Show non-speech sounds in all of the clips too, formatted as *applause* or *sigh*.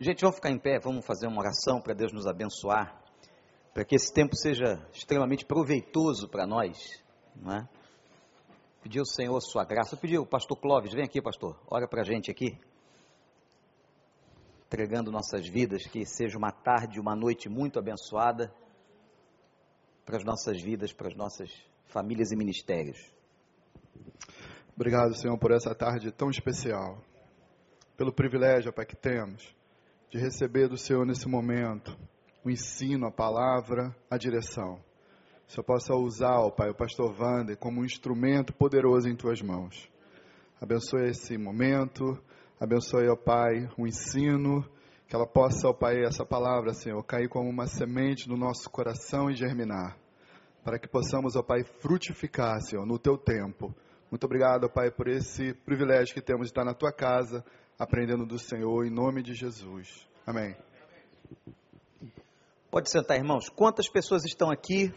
Gente, vamos ficar em pé, vamos fazer uma oração para Deus nos abençoar, para que esse tempo seja extremamente proveitoso para nós, não é? Pedir ao Senhor sua graça. Eu pedi o pastor Clóvis, vem aqui, pastor, ora para a gente aqui. Entregando nossas vidas, que seja uma tarde, uma noite muito abençoada para as nossas vidas, para as nossas famílias e ministérios. Obrigado, Senhor, por essa tarde tão especial, pelo privilégio, Pai, que temos de receber do Senhor nesse momento o ensino, a palavra, a direção. Se eu possa usar, ó Pai, o pastor Wander como um instrumento poderoso em tuas mãos. Abençoe esse momento, abençoe, ó Pai, o ensino, que ela possa, ó Pai, essa palavra, Senhor, cair como uma semente no nosso coração e germinar, para que possamos, ó Pai, frutificar, Senhor, no teu tempo. Muito obrigado, ó Pai, por esse privilégio que temos de estar na tua casa, aprendendo do Senhor, em nome de Jesus. Amém. Pode sentar, irmãos. Quantas pessoas estão aqui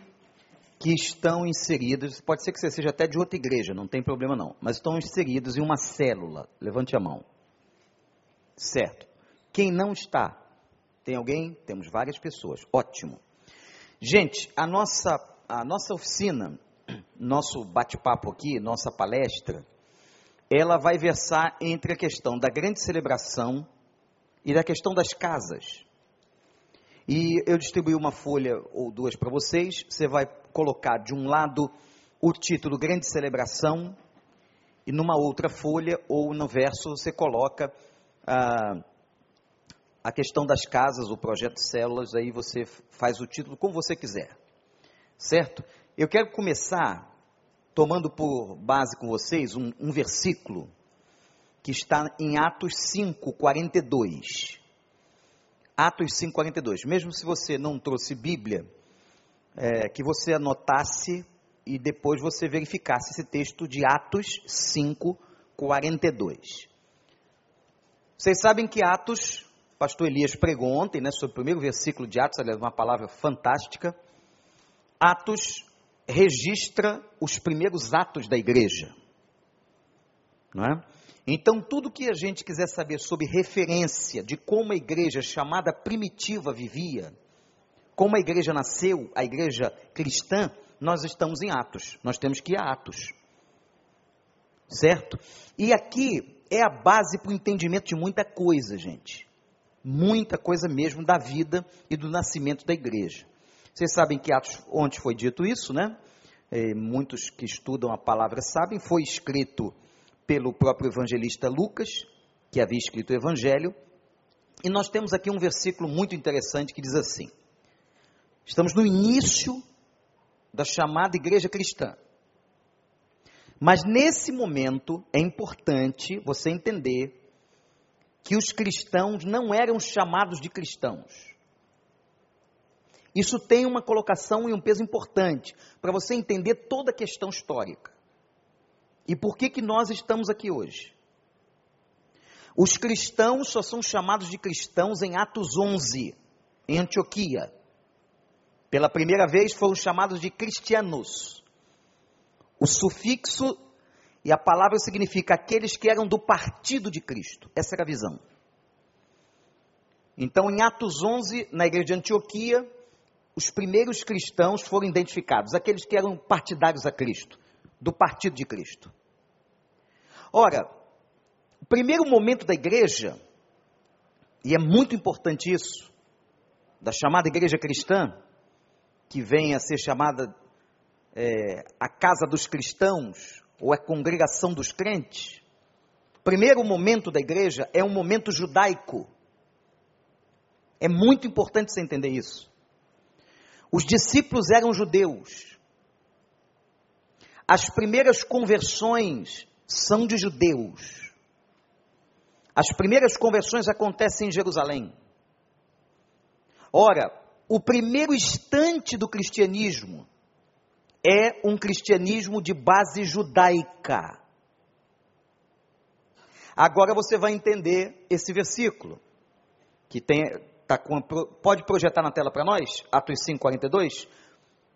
que estão inseridas? Pode ser que você seja até de outra igreja, não tem problema não, mas estão inseridos em uma célula. Levante a mão. Certo. Quem não está? Tem alguém? Temos várias pessoas. Ótimo. Gente, a nossa, a nossa oficina, *clears throat* nosso bate-papo aqui, nossa palestra, ela vai versar entre a questão da grande celebração e da questão das casas. E eu distribuí uma folha ou duas para vocês. Você vai colocar de um lado o título Grande Celebração e numa outra folha ou no verso você coloca ah, a questão das casas, o projeto Células, aí você faz o título como você quiser. Certo? Eu quero começar tomando por base com vocês um, um versículo que está em Atos 5, 42. Atos 5, 42. Mesmo se você não trouxe Bíblia, é, que você anotasse e depois você verificasse esse texto de Atos 5, 42. Vocês sabem que Atos, pastor Elias pregou ontem, né, sobre o primeiro versículo de Atos, aliás, uma palavra fantástica. Atos registra os primeiros atos da igreja. Não é? Então, tudo que a gente quiser saber sobre referência de como a igreja chamada primitiva vivia, como a igreja nasceu, a igreja cristã, nós estamos em Atos. Nós temos que ir a Atos. Certo? E aqui é a base para o entendimento de muita coisa, gente. Muita coisa mesmo da vida e do nascimento da igreja. Vocês sabem que Atos, onde foi dito isso, né? É, muitos que estudam a palavra sabem, foi escrito pelo próprio evangelista Lucas, que havia escrito o evangelho. E nós temos aqui um versículo muito interessante que diz assim: Estamos no início da chamada igreja cristã. Mas nesse momento é importante você entender que os cristãos não eram chamados de cristãos. Isso tem uma colocação e um peso importante para você entender toda a questão histórica. E por que, que nós estamos aqui hoje? Os cristãos só são chamados de cristãos em Atos 11, em Antioquia. Pela primeira vez foram chamados de cristianos. O sufixo e a palavra significa aqueles que eram do partido de Cristo. Essa era a visão. Então, em Atos 11, na igreja de Antioquia, os primeiros cristãos foram identificados, aqueles que eram partidários a Cristo, do partido de Cristo. Ora, o primeiro momento da igreja, e é muito importante isso, da chamada igreja cristã, que vem a ser chamada é, a casa dos cristãos, ou a congregação dos crentes, o primeiro momento da igreja é um momento judaico. É muito importante você entender isso. Os discípulos eram judeus. As primeiras conversões são de judeus. As primeiras conversões acontecem em Jerusalém. Ora, o primeiro instante do cristianismo é um cristianismo de base judaica. Agora você vai entender esse versículo, que tem, tá com, pode projetar na tela para nós? Atos 5, 42.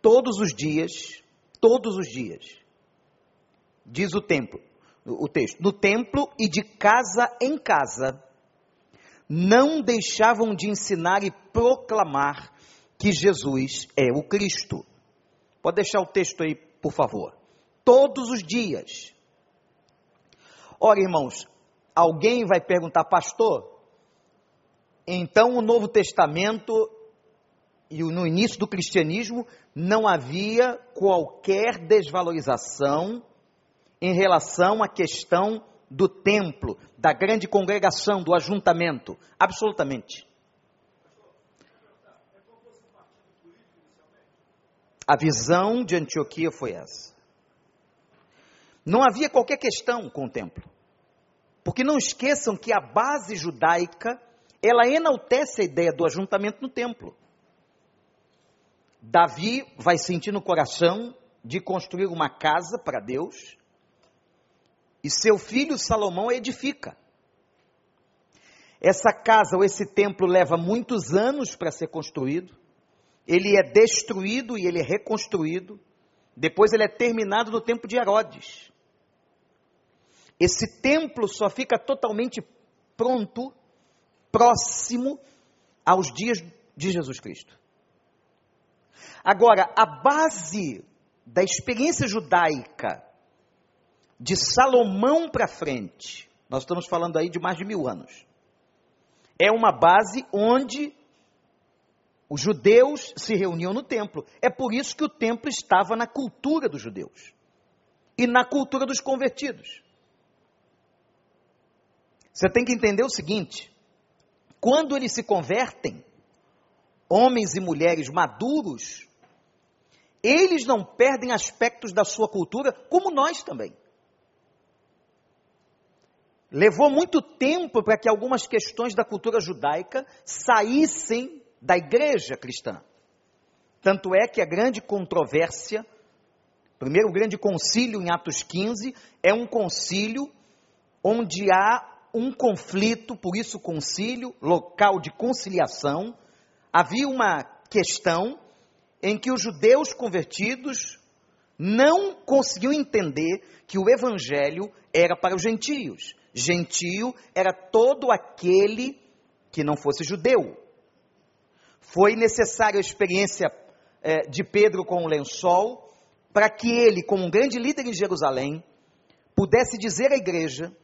Todos os dias, todos os dias, diz o templo, o texto, no templo e de casa em casa, não deixavam de ensinar e proclamar que Jesus é o Cristo. Pode deixar o texto aí, por favor. Todos os dias. Ora, irmãos, alguém vai perguntar, pastor, então o Novo Testamento e no início do cristianismo não havia qualquer desvalorização em relação à questão do templo, da grande congregação, do ajuntamento. Absolutamente. A visão de Antioquia foi essa. Não havia qualquer questão com o templo. Porque não esqueçam que a base judaica, ela enaltece a ideia do ajuntamento no templo. Davi vai sentir no coração de construir uma casa para Deus, e seu filho Salomão edifica. Essa casa ou esse templo leva muitos anos para ser construído, ele é destruído e ele é reconstruído, depois ele é terminado no tempo de Herodes. Esse templo só fica totalmente pronto, próximo aos dias de Jesus Cristo. Agora, a base da experiência judaica de Salomão para frente, nós estamos falando aí de mais de mil anos, é uma base onde os judeus se reuniam no templo. É por isso que o templo estava na cultura dos judeus e na cultura dos convertidos. Você tem que entender o seguinte: quando eles se convertem, homens e mulheres maduros, eles não perdem aspectos da sua cultura, como nós também. Levou muito tempo para que algumas questões da cultura judaica saíssem da igreja cristã. Tanto é que a grande controvérsia, primeiro o grande concílio em Atos 15, é um concílio onde há um conflito, por isso concílio, local de conciliação. Havia uma questão em que os judeus convertidos não conseguiam entender que o evangelho era para os gentios. Gentio era todo aquele que não fosse judeu. Foi necessária a experiência é, de Pedro com o lençol para que ele, como um grande líder em Jerusalém, pudesse dizer à igreja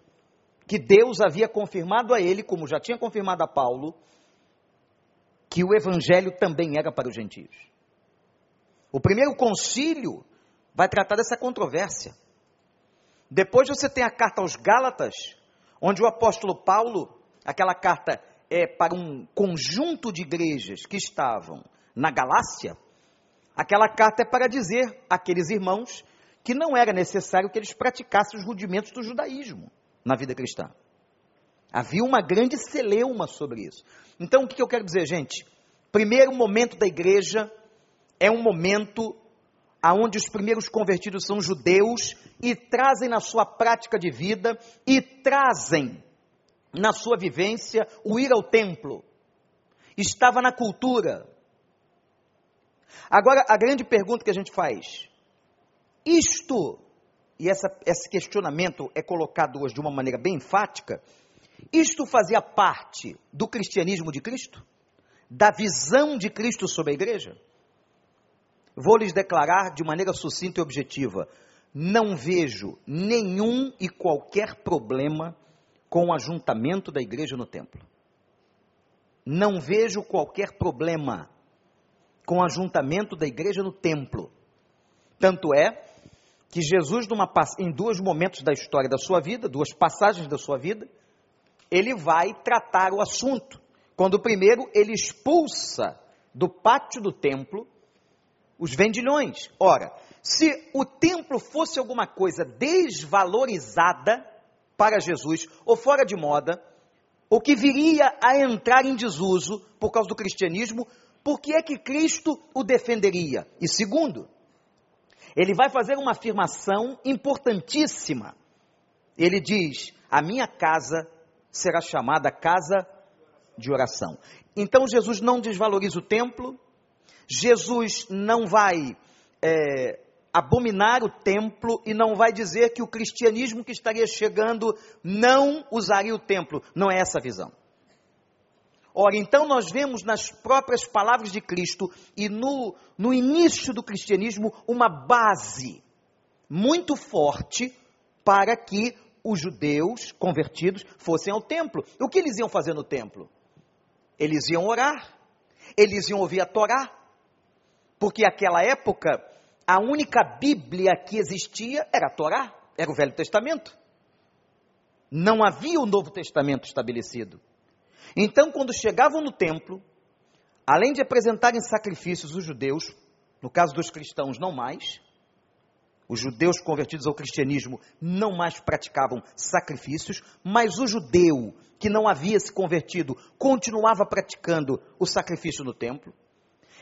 que Deus havia confirmado a ele, como já tinha confirmado a Paulo, que o evangelho também era para os gentios. O primeiro concílio vai tratar dessa controvérsia. Depois você tem a carta aos Gálatas, onde o apóstolo Paulo, aquela carta é para um conjunto de igrejas que estavam na Galácia, aquela carta é para dizer àqueles irmãos que não era necessário que eles praticassem os rudimentos do judaísmo na vida cristã. Havia uma grande celeuma sobre isso. Então, o que eu quero dizer, gente? Primeiro momento da igreja é um momento aonde os primeiros convertidos são judeus e trazem na sua prática de vida e trazem na sua vivência o ir ao templo. Estava na cultura. Agora, a grande pergunta que a gente faz: isto, e essa, esse questionamento é colocado hoje de uma maneira bem enfática, isto fazia parte do cristianismo de Cristo? Da visão de Cristo sobre a igreja? Vou lhes declarar de maneira sucinta e objetiva: não vejo nenhum e qualquer problema com o ajuntamento da igreja no templo. Não vejo qualquer problema com o ajuntamento da igreja no templo. Tanto é que Jesus, numa, em dois momentos da história da sua vida, duas passagens da sua vida, ele vai tratar o assunto. Quando primeiro ele expulsa do pátio do templo os vendilhões. Ora, se o templo fosse alguma coisa desvalorizada para Jesus ou fora de moda, ou que viria a entrar em desuso por causa do cristianismo, por que é que Cristo o defenderia? E segundo, ele vai fazer uma afirmação importantíssima. Ele diz: A minha casa será chamada casa de oração. Então Jesus não desvaloriza o templo, Jesus não vai é, abominar o templo e não vai dizer que o cristianismo que estaria chegando não usaria o templo. Não é essa a visão. Ora, então nós vemos nas próprias palavras de Cristo e no, no início do cristianismo uma base muito forte para que os judeus convertidos fossem ao templo. O que eles iam fazer no templo? Eles iam orar, eles iam ouvir a Torá, porque naquela época a única Bíblia que existia era a Torá, era o Velho Testamento. Não havia o Novo Testamento estabelecido. Então, quando chegavam no templo, além de apresentarem sacrifícios, os judeus, no caso dos cristãos, não mais, os judeus convertidos ao cristianismo não mais praticavam sacrifícios, mas o judeu que não havia se convertido continuava praticando o sacrifício no templo.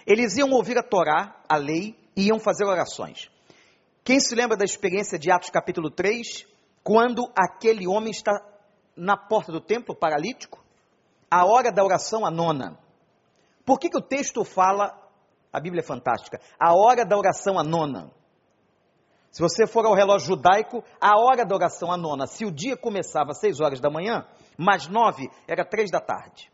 Eles iam ouvir a Torá, a lei, e iam fazer orações. Quem se lembra da experiência de Atos capítulo 3, quando aquele homem está na porta do templo, paralítico? A hora da oração, a nona. Por que, que o texto fala, a Bíblia é fantástica, a hora da oração, a nona? Se você for ao relógio judaico, a hora da oração, a nona, se o dia começava às seis horas da manhã, mais nove, era três da tarde.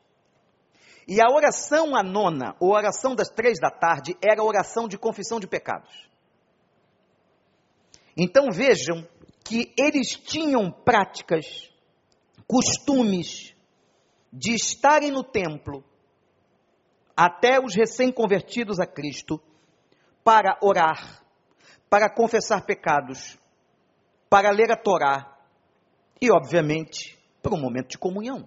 E a oração a nona, ou oração das três da tarde, era a oração de confissão de pecados. Então vejam que eles tinham práticas, costumes, de estarem no templo, até os recém-convertidos a Cristo, para orar, para confessar pecados, para ler a Torá e, obviamente, para um momento de comunhão.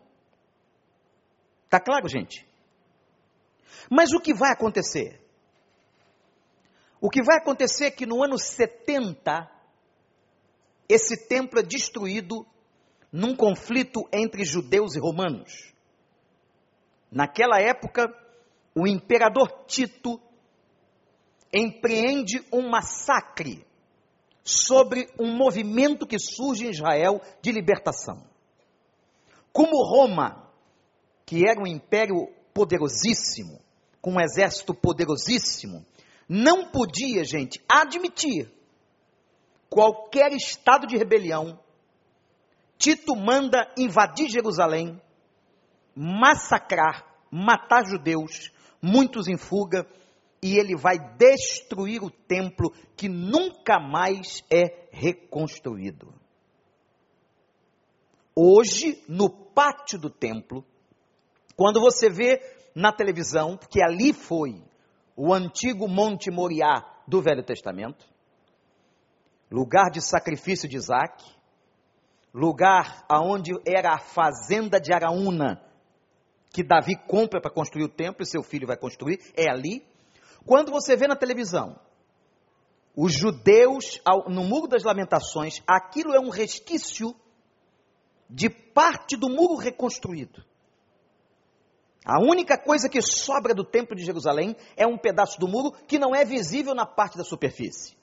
Tá claro, gente? Mas o que vai acontecer? O que vai acontecer é que no ano 70, esse templo é destruído num conflito entre judeus e romanos. Naquela época, o imperador Tito empreende um massacre sobre um movimento que surge em Israel de libertação. Como Roma, que era um império poderosíssimo, com um exército poderosíssimo, não podia, gente, admitir qualquer estado de rebelião. Tito manda invadir Jerusalém, massacrar, matar judeus, muitos em fuga, e ele vai destruir o templo que nunca mais é reconstruído. Hoje, no pátio do templo, quando você vê na televisão, porque ali foi o antigo Monte Moriá do Velho Testamento, lugar de sacrifício de Isaac, lugar aonde era a fazenda de Araúna, que Davi compra para construir o templo e seu filho vai construir, é ali. Quando você vê na televisão os judeus no Muro das Lamentações, aquilo é um resquício de parte do muro reconstruído. A única coisa que sobra do Templo de Jerusalém é um pedaço do muro que não é visível na parte da superfície.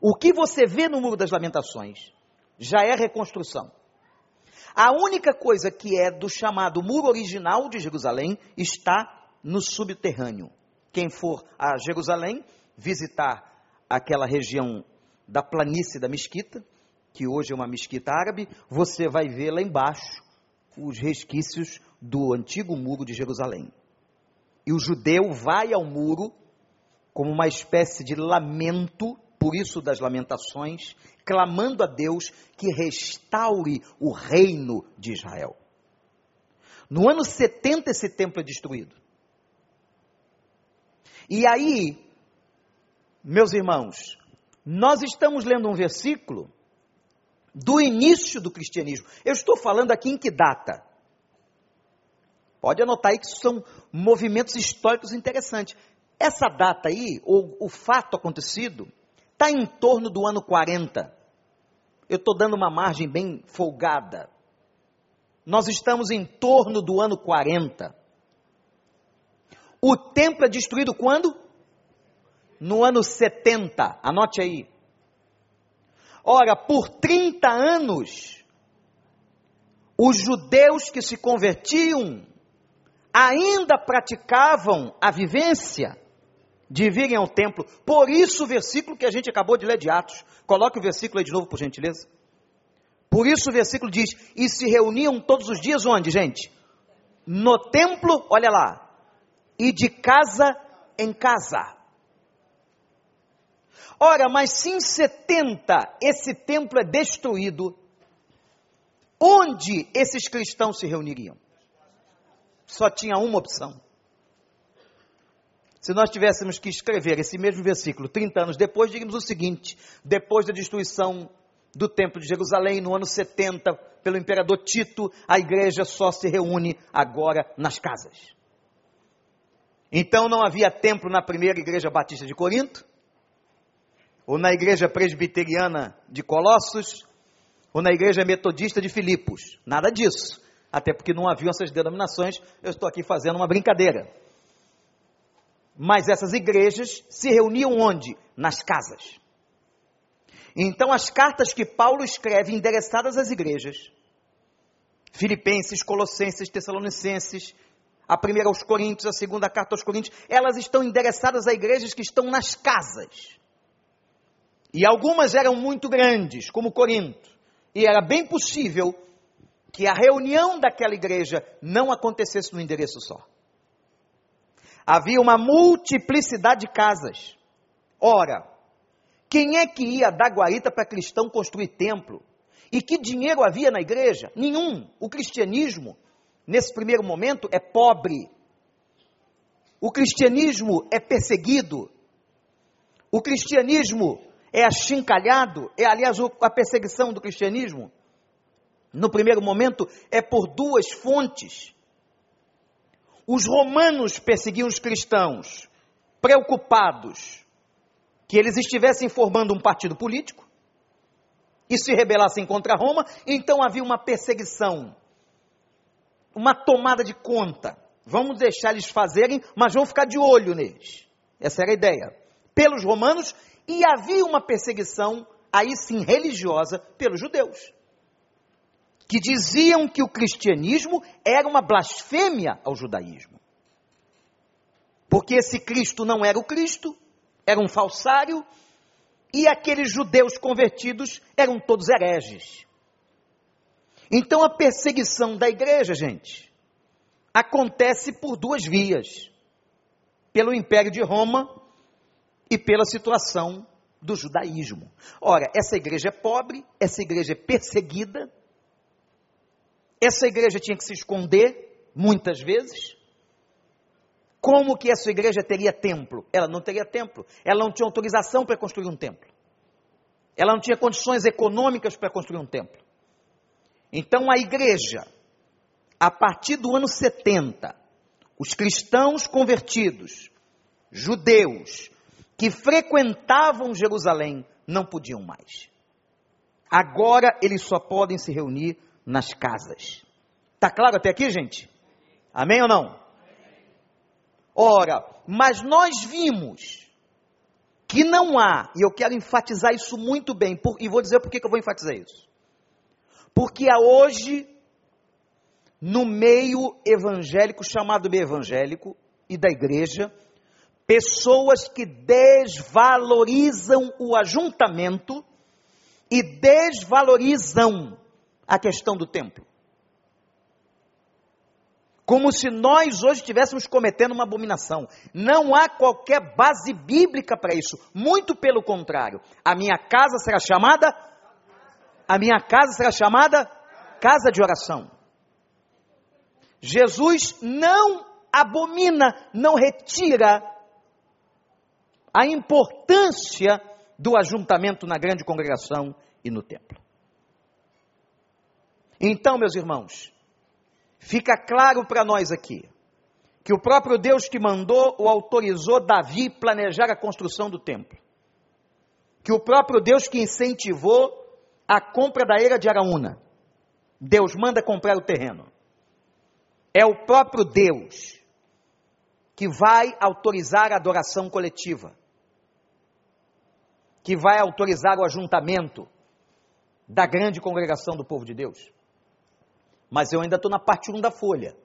O que você vê no Muro das Lamentações já é reconstrução. A única coisa que é do chamado muro original de Jerusalém está no subterrâneo. Quem for a Jerusalém visitar aquela região da planície da mesquita, que hoje é uma mesquita árabe, você vai ver lá embaixo os resquícios do antigo muro de Jerusalém. E o judeu vai ao muro como uma espécie de lamento por isso das lamentações, clamando a Deus que restaure o reino de Israel. No ano 70 esse templo é destruído. E aí, meus irmãos, nós estamos lendo um versículo do início do cristianismo. Eu estou falando aqui em que data? Pode anotar aí que são movimentos históricos interessantes. Essa data aí, ou o fato acontecido, está em torno do ano 40. Eu estou dando uma margem bem folgada. Nós estamos em torno do ano 40. O templo é destruído quando? No ano 70. Anote aí. Ora, por 30 anos, os judeus que se convertiam ainda praticavam a vivência de virem ao templo. Por isso o versículo que a gente acabou de ler de Atos. Coloque o versículo aí de novo, por gentileza. Por isso o versículo diz: E se reuniam todos os dias onde, gente? no templo, olha lá, e de casa em casa. Ora, mas se em 70 esse templo é destruído, onde esses cristãos se reuniriam? Só tinha uma opção. Se nós tivéssemos que escrever esse mesmo versículo 30 anos depois, diríamos o seguinte: depois da destruição do Templo de Jerusalém, no ano 70, pelo imperador Tito, a igreja só se reúne agora nas casas. Então não havia templo na primeira igreja batista de Corinto, ou na igreja presbiteriana de Colossos, ou na igreja metodista de Filipos. Nada disso. Até porque não haviam essas denominações, eu estou aqui fazendo uma brincadeira. Mas essas igrejas se reuniam onde? Nas casas. Então, as cartas que Paulo escreve endereçadas às igrejas, Filipenses, Colossenses, Tessalonicenses, a primeira aos Coríntios, a segunda carta aos Coríntios, elas estão endereçadas a igrejas que estão nas casas. E algumas eram muito grandes, como Corinto. E era bem possível que a reunião daquela igreja não acontecesse no endereço só. Havia uma multiplicidade de casas. Ora, quem é que ia dar guarita para cristão construir templo? E que dinheiro havia na igreja? Nenhum. O cristianismo, nesse primeiro momento, é pobre. O cristianismo é perseguido. O cristianismo é achincalhado. É, aliás, a perseguição do cristianismo, no primeiro momento, é por duas fontes. Os romanos perseguiam os cristãos, preocupados que eles estivessem formando um partido político e se rebelassem contra Roma, então havia uma perseguição, uma tomada de conta. Vamos deixar eles fazerem, mas vamos ficar de olho neles. Essa era a ideia. Pelos romanos, e havia uma perseguição, aí sim religiosa, pelos judeus que diziam que o cristianismo era uma blasfêmia ao judaísmo. Porque esse Cristo não era o Cristo, era um falsário, e aqueles judeus convertidos eram todos hereges. Então a perseguição da igreja, gente, acontece por duas vias: pelo Império de Roma e pela situação do judaísmo. Ora, essa igreja é pobre, essa igreja é perseguida, essa igreja tinha que se esconder, muitas vezes. Como que essa igreja teria templo? Ela não teria templo. Ela não tinha autorização para construir um templo. Ela não tinha condições econômicas para construir um templo. Então a igreja, a partir do ano 70, os cristãos convertidos, judeus, que frequentavam Jerusalém, não podiam mais. Agora eles só podem se reunir nas casas. Tá claro até aqui, gente? Amém ou não? Ora, mas nós vimos que não há, e eu quero enfatizar isso muito bem, por, e vou dizer por que eu vou enfatizar isso. Porque há hoje, no meio evangélico, chamado meio evangélico, e da igreja, pessoas que desvalorizam o ajuntamento e desvalorizam a questão do templo. Como se nós hoje estivéssemos cometendo uma abominação. Não há qualquer base bíblica para isso. Muito pelo contrário. A minha casa será chamada? A minha casa será chamada casa de oração. Jesus não abomina, não retira a importância do ajuntamento na grande congregação e no templo. Então, meus irmãos, fica claro para nós aqui que o próprio Deus que mandou ou autorizou Davi planejar a construção do templo. Que o próprio Deus que incentivou a compra da era de Araúna. Deus manda comprar o terreno. É o próprio Deus que vai autorizar a adoração coletiva. Que vai autorizar o ajuntamento da grande congregação do povo de Deus. Mas eu ainda estou na parte 1 da folha.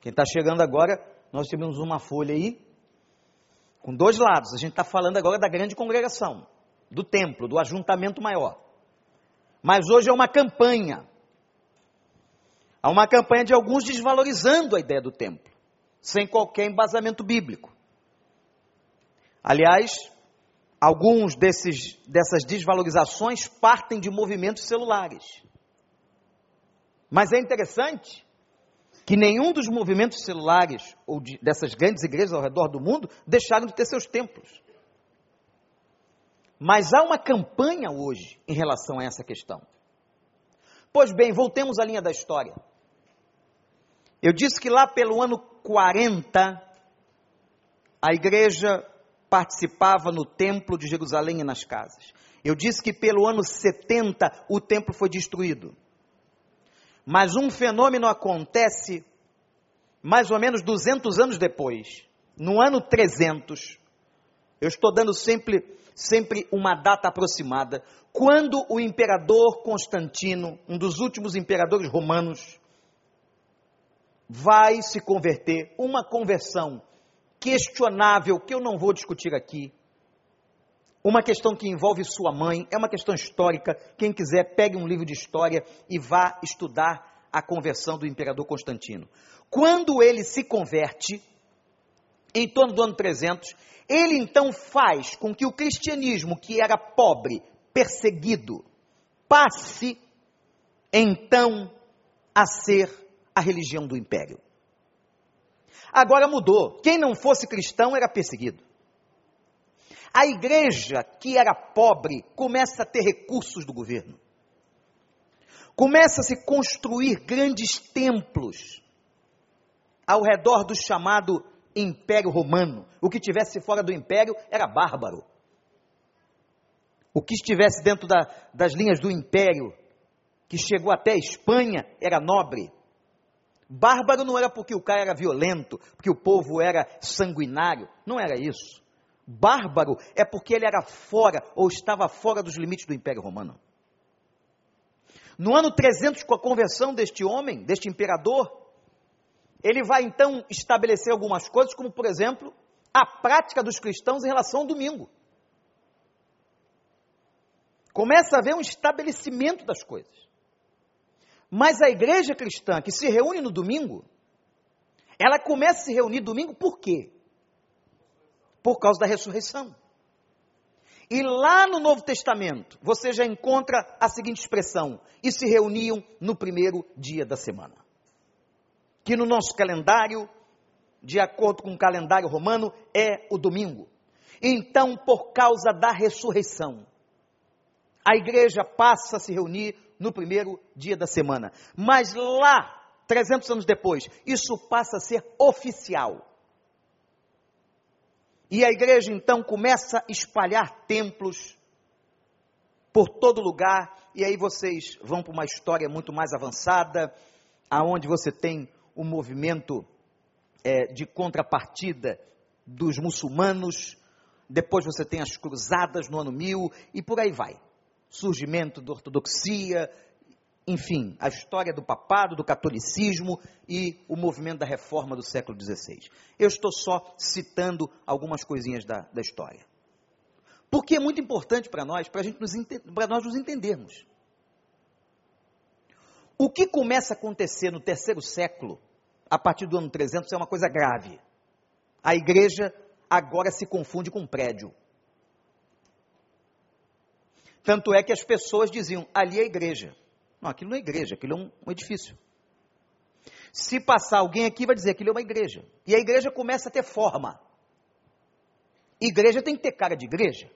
Quem está chegando agora, nós temos uma folha aí, com dois lados. A gente está falando agora da grande congregação, do templo, do ajuntamento maior. Mas hoje é uma campanha, Há uma campanha de alguns desvalorizando a ideia do templo, sem qualquer embasamento bíblico. Aliás, alguns desses, dessas desvalorizações partem de movimentos celulares. Mas é interessante que nenhum dos movimentos celulares ou de, dessas grandes igrejas ao redor do mundo deixaram de ter seus templos. Mas há uma campanha hoje em relação a essa questão. Pois bem, voltemos à linha da história. Eu disse que lá pelo ano 40, a igreja participava no templo de Jerusalém e nas casas. Eu disse que pelo ano 70 o templo foi destruído. Mas um fenômeno acontece mais ou menos 200 anos depois, no ano 300. Eu estou dando sempre, sempre uma data aproximada. Quando o imperador Constantino, um dos últimos imperadores romanos, vai se converter, uma conversão questionável que eu não vou discutir aqui. Uma questão que envolve sua mãe, é uma questão histórica. Quem quiser, pegue um livro de história e vá estudar a conversão do imperador Constantino. Quando ele se converte, em torno do ano 300, ele então faz com que o cristianismo, que era pobre, perseguido, passe então a ser a religião do império. Agora mudou. Quem não fosse cristão era perseguido. A igreja, que era pobre, começa a ter recursos do governo. Começa a se construir grandes templos ao redor do chamado Império Romano. O que estivesse fora do império era bárbaro. O que estivesse dentro da, das linhas do império, que chegou até a Espanha, era nobre. Bárbaro não era porque o cara era violento, porque o povo era sanguinário. Não era isso. Bárbaro é porque ele era fora ou estava fora dos limites do Império Romano. No ano 300, com a conversão deste homem, deste imperador, ele vai então estabelecer algumas coisas, como por exemplo, a prática dos cristãos em relação ao domingo. Começa a haver um estabelecimento das coisas. Mas a igreja cristã que se reúne no domingo, ela começa a se reunir domingo por quê? Por causa da ressurreição. E lá no Novo Testamento, você já encontra a seguinte expressão: e se reuniam no primeiro dia da semana. Que no nosso calendário, de acordo com o calendário romano, é o domingo. Então, por causa da ressurreição, a igreja passa a se reunir no primeiro dia da semana. Mas lá, 300 anos depois, isso passa a ser oficial. E a igreja então começa a espalhar templos por todo lugar, e aí vocês vão para uma história muito mais avançada, aonde você tem o um movimento é, de contrapartida dos muçulmanos, depois você tem as cruzadas no ano mil, e por aí vai. Surgimento da ortodoxia, enfim, a história do papado, do catolicismo e o movimento da reforma do século XVI. Eu estou só citando algumas coisinhas da, da história. Porque é muito importante para nós, para nós nos entendermos. O que começa a acontecer no terceiro século, a partir do ano 300, é uma coisa grave. A igreja agora se confunde com um prédio. Tanto é que as pessoas diziam: ali é a igreja. Não, aquilo não é igreja, aquilo é um, um edifício. Se passar alguém aqui, vai dizer que aquilo é uma igreja. E a igreja começa a ter forma. Igreja tem que ter cara de igreja.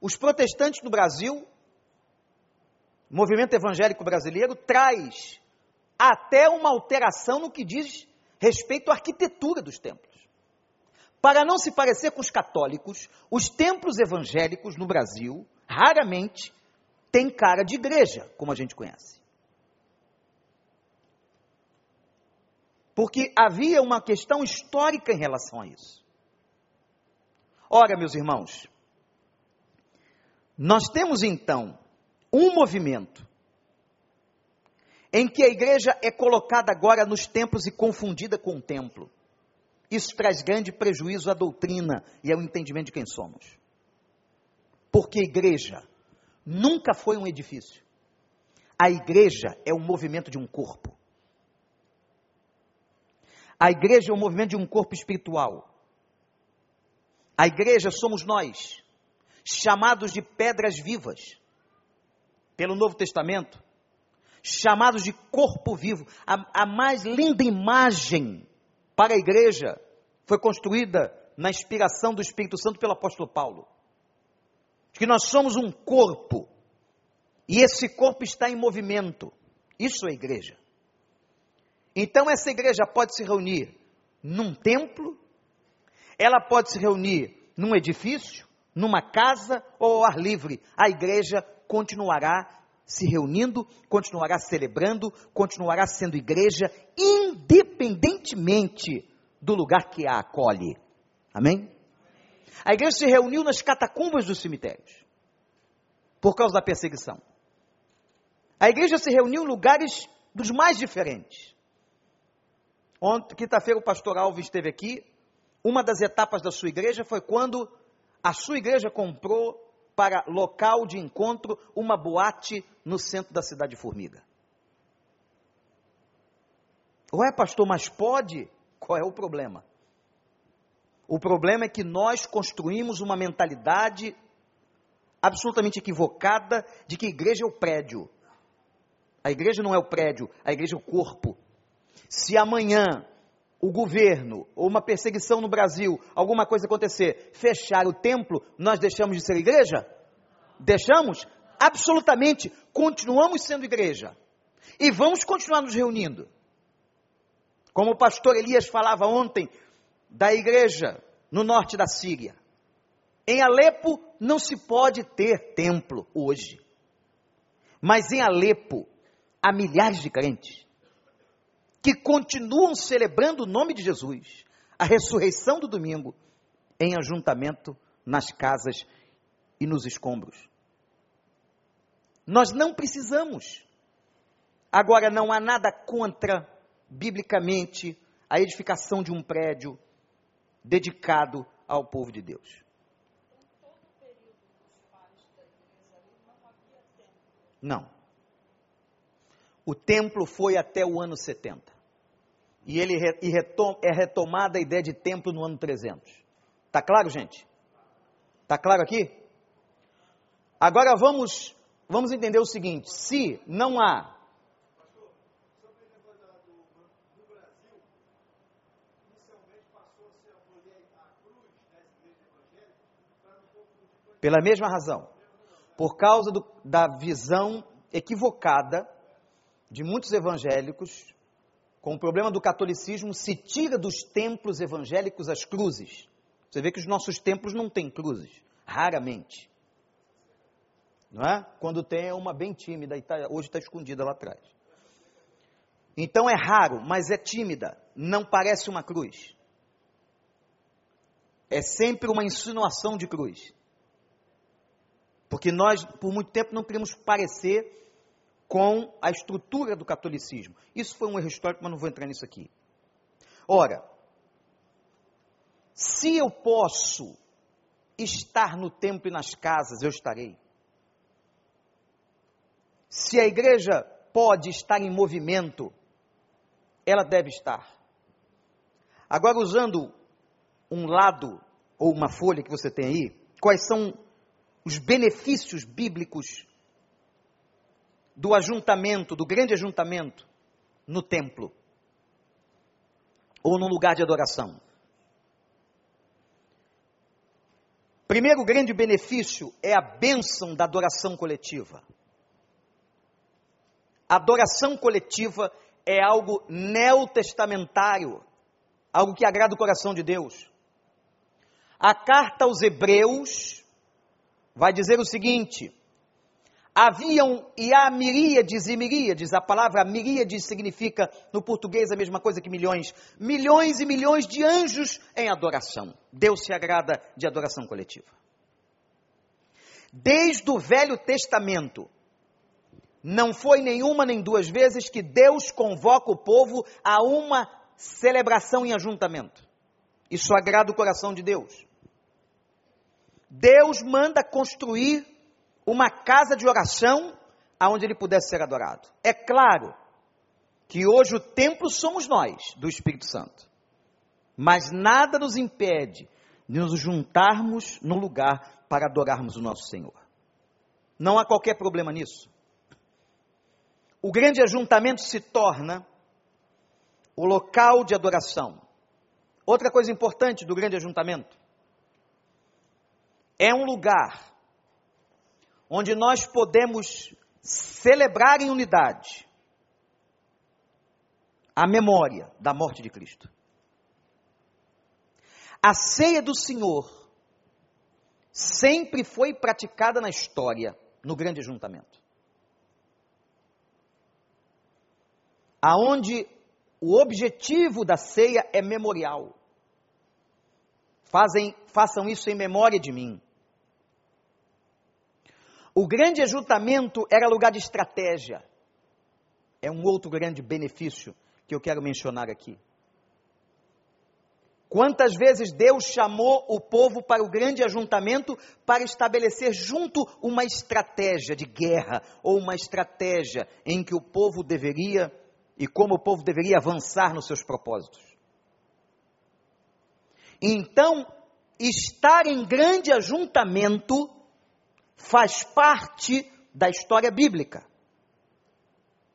Os protestantes no Brasil, movimento evangélico brasileiro, traz até uma alteração no que diz respeito à arquitetura dos templos. Para não se parecer com os católicos, os templos evangélicos no Brasil, raramente, tem cara de igreja, como a gente conhece. Porque havia uma questão histórica em relação a isso. Ora, meus irmãos, nós temos então um movimento em que a igreja é colocada agora nos templos e confundida com o templo. Isso traz grande prejuízo à doutrina e ao entendimento de quem somos. Porque igreja nunca foi um edifício. A igreja é o movimento de um corpo. A igreja é o movimento de um corpo espiritual. A igreja somos nós, chamados de pedras vivas pelo Novo Testamento, chamados de corpo vivo. A, a mais linda imagem para a igreja foi construída na inspiração do Espírito Santo pelo apóstolo Paulo. Que nós somos um corpo e esse corpo está em movimento. Isso é igreja. Então essa igreja pode se reunir num templo, ela pode se reunir num edifício, numa casa ou ao ar livre. A igreja continuará se reunindo, continuará celebrando, continuará sendo igreja, independentemente do lugar que a acolhe. Amém? A igreja se reuniu nas catacumbas dos cemitérios, por causa da perseguição. A igreja se reuniu em lugares dos mais diferentes. Ontem, quinta-feira, o pastor Alves esteve aqui. Uma das etapas da sua igreja foi quando a sua igreja comprou para local de encontro uma boate no centro da cidade de Formiga. Ué, pastor, mas pode? Qual é o problema? O problema é que nós construímos uma mentalidade absolutamente equivocada de que a igreja é o prédio. A igreja não é o prédio, a igreja é o corpo. Se amanhã o governo ou uma perseguição no Brasil, alguma coisa acontecer, fechar o templo, nós deixamos de ser igreja? Deixamos? Absolutamente. Continuamos sendo igreja. E vamos continuar nos reunindo. Como o pastor Elias falava ontem da igreja no norte da Síria. Em Alepo não se pode ter templo hoje. Mas em Alepo há milhares de crentes que continuam celebrando o nome de Jesus, a ressurreição do domingo, em ajuntamento nas casas e nos escombros. Nós não precisamos. Agora, não há nada contra, biblicamente, a edificação de um prédio dedicado ao povo de Deus. Não. O templo foi até o ano 70. E ele e retom, é retomada a ideia de templo no ano 300. Tá claro, gente? Tá claro aqui? Agora vamos vamos entender o seguinte: se não há pela mesma razão, por causa do, da visão equivocada de muitos evangélicos, com o problema do catolicismo, se tira dos templos evangélicos as cruzes. Você vê que os nossos templos não têm cruzes, raramente. Não é? Quando tem é uma bem tímida, e tá, hoje está escondida lá atrás. Então é raro, mas é tímida, não parece uma cruz. É sempre uma insinuação de cruz. Porque nós, por muito tempo, não queríamos parecer com a estrutura do catolicismo. Isso foi um erro histórico, mas não vou entrar nisso aqui. Ora, se eu posso estar no templo e nas casas, eu estarei. Se a igreja pode estar em movimento, ela deve estar. Agora, usando um lado ou uma folha que você tem aí, quais são os benefícios bíblicos do ajuntamento, do grande ajuntamento, no templo ou num lugar de adoração. Primeiro grande benefício é a bênção da adoração coletiva. A adoração coletiva é algo neotestamentário, algo que agrada o coração de Deus. A carta aos Hebreus vai dizer o seguinte: Haviam e há miríades e miríades, a palavra miríades significa no português a mesma coisa que milhões, milhões e milhões de anjos em adoração. Deus se agrada de adoração coletiva. Desde o Velho Testamento, não foi nenhuma nem duas vezes que Deus convoca o povo a uma celebração em ajuntamento. Isso agrada o coração de Deus. Deus manda construir uma casa de oração aonde ele pudesse ser adorado. É claro que hoje o templo somos nós, do Espírito Santo. Mas nada nos impede de nos juntarmos no lugar para adorarmos o nosso Senhor. Não há qualquer problema nisso. O grande ajuntamento se torna o local de adoração. Outra coisa importante do grande ajuntamento é um lugar onde nós podemos celebrar em unidade a memória da morte de Cristo. A ceia do Senhor sempre foi praticada na história no grande ajuntamento. Aonde o objetivo da ceia é memorial. Fazem, façam isso em memória de mim. O grande ajuntamento era lugar de estratégia. É um outro grande benefício que eu quero mencionar aqui. Quantas vezes Deus chamou o povo para o grande ajuntamento para estabelecer junto uma estratégia de guerra ou uma estratégia em que o povo deveria e como o povo deveria avançar nos seus propósitos. Então, estar em grande ajuntamento faz parte da história bíblica.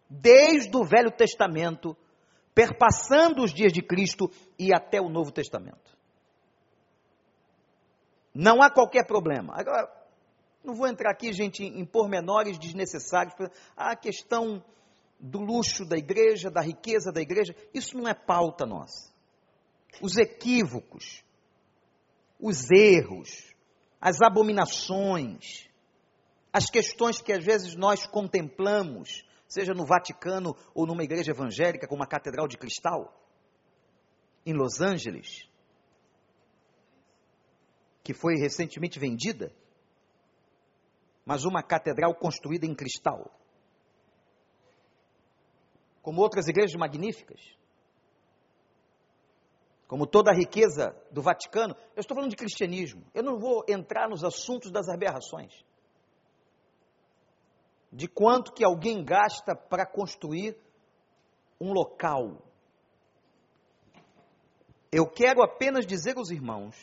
Desde o Velho Testamento, perpassando os dias de Cristo e até o Novo Testamento. Não há qualquer problema. Agora, não vou entrar aqui, gente, em pormenores desnecessários. A questão do luxo da igreja, da riqueza da igreja, isso não é pauta nossa. Os equívocos, os erros, as abominações, as questões que às vezes nós contemplamos, seja no Vaticano ou numa igreja evangélica, como a Catedral de Cristal, em Los Angeles, que foi recentemente vendida, mas uma catedral construída em cristal, como outras igrejas magníficas, como toda a riqueza do Vaticano. Eu estou falando de cristianismo. Eu não vou entrar nos assuntos das aberrações de quanto que alguém gasta para construir um local. Eu quero apenas dizer aos irmãos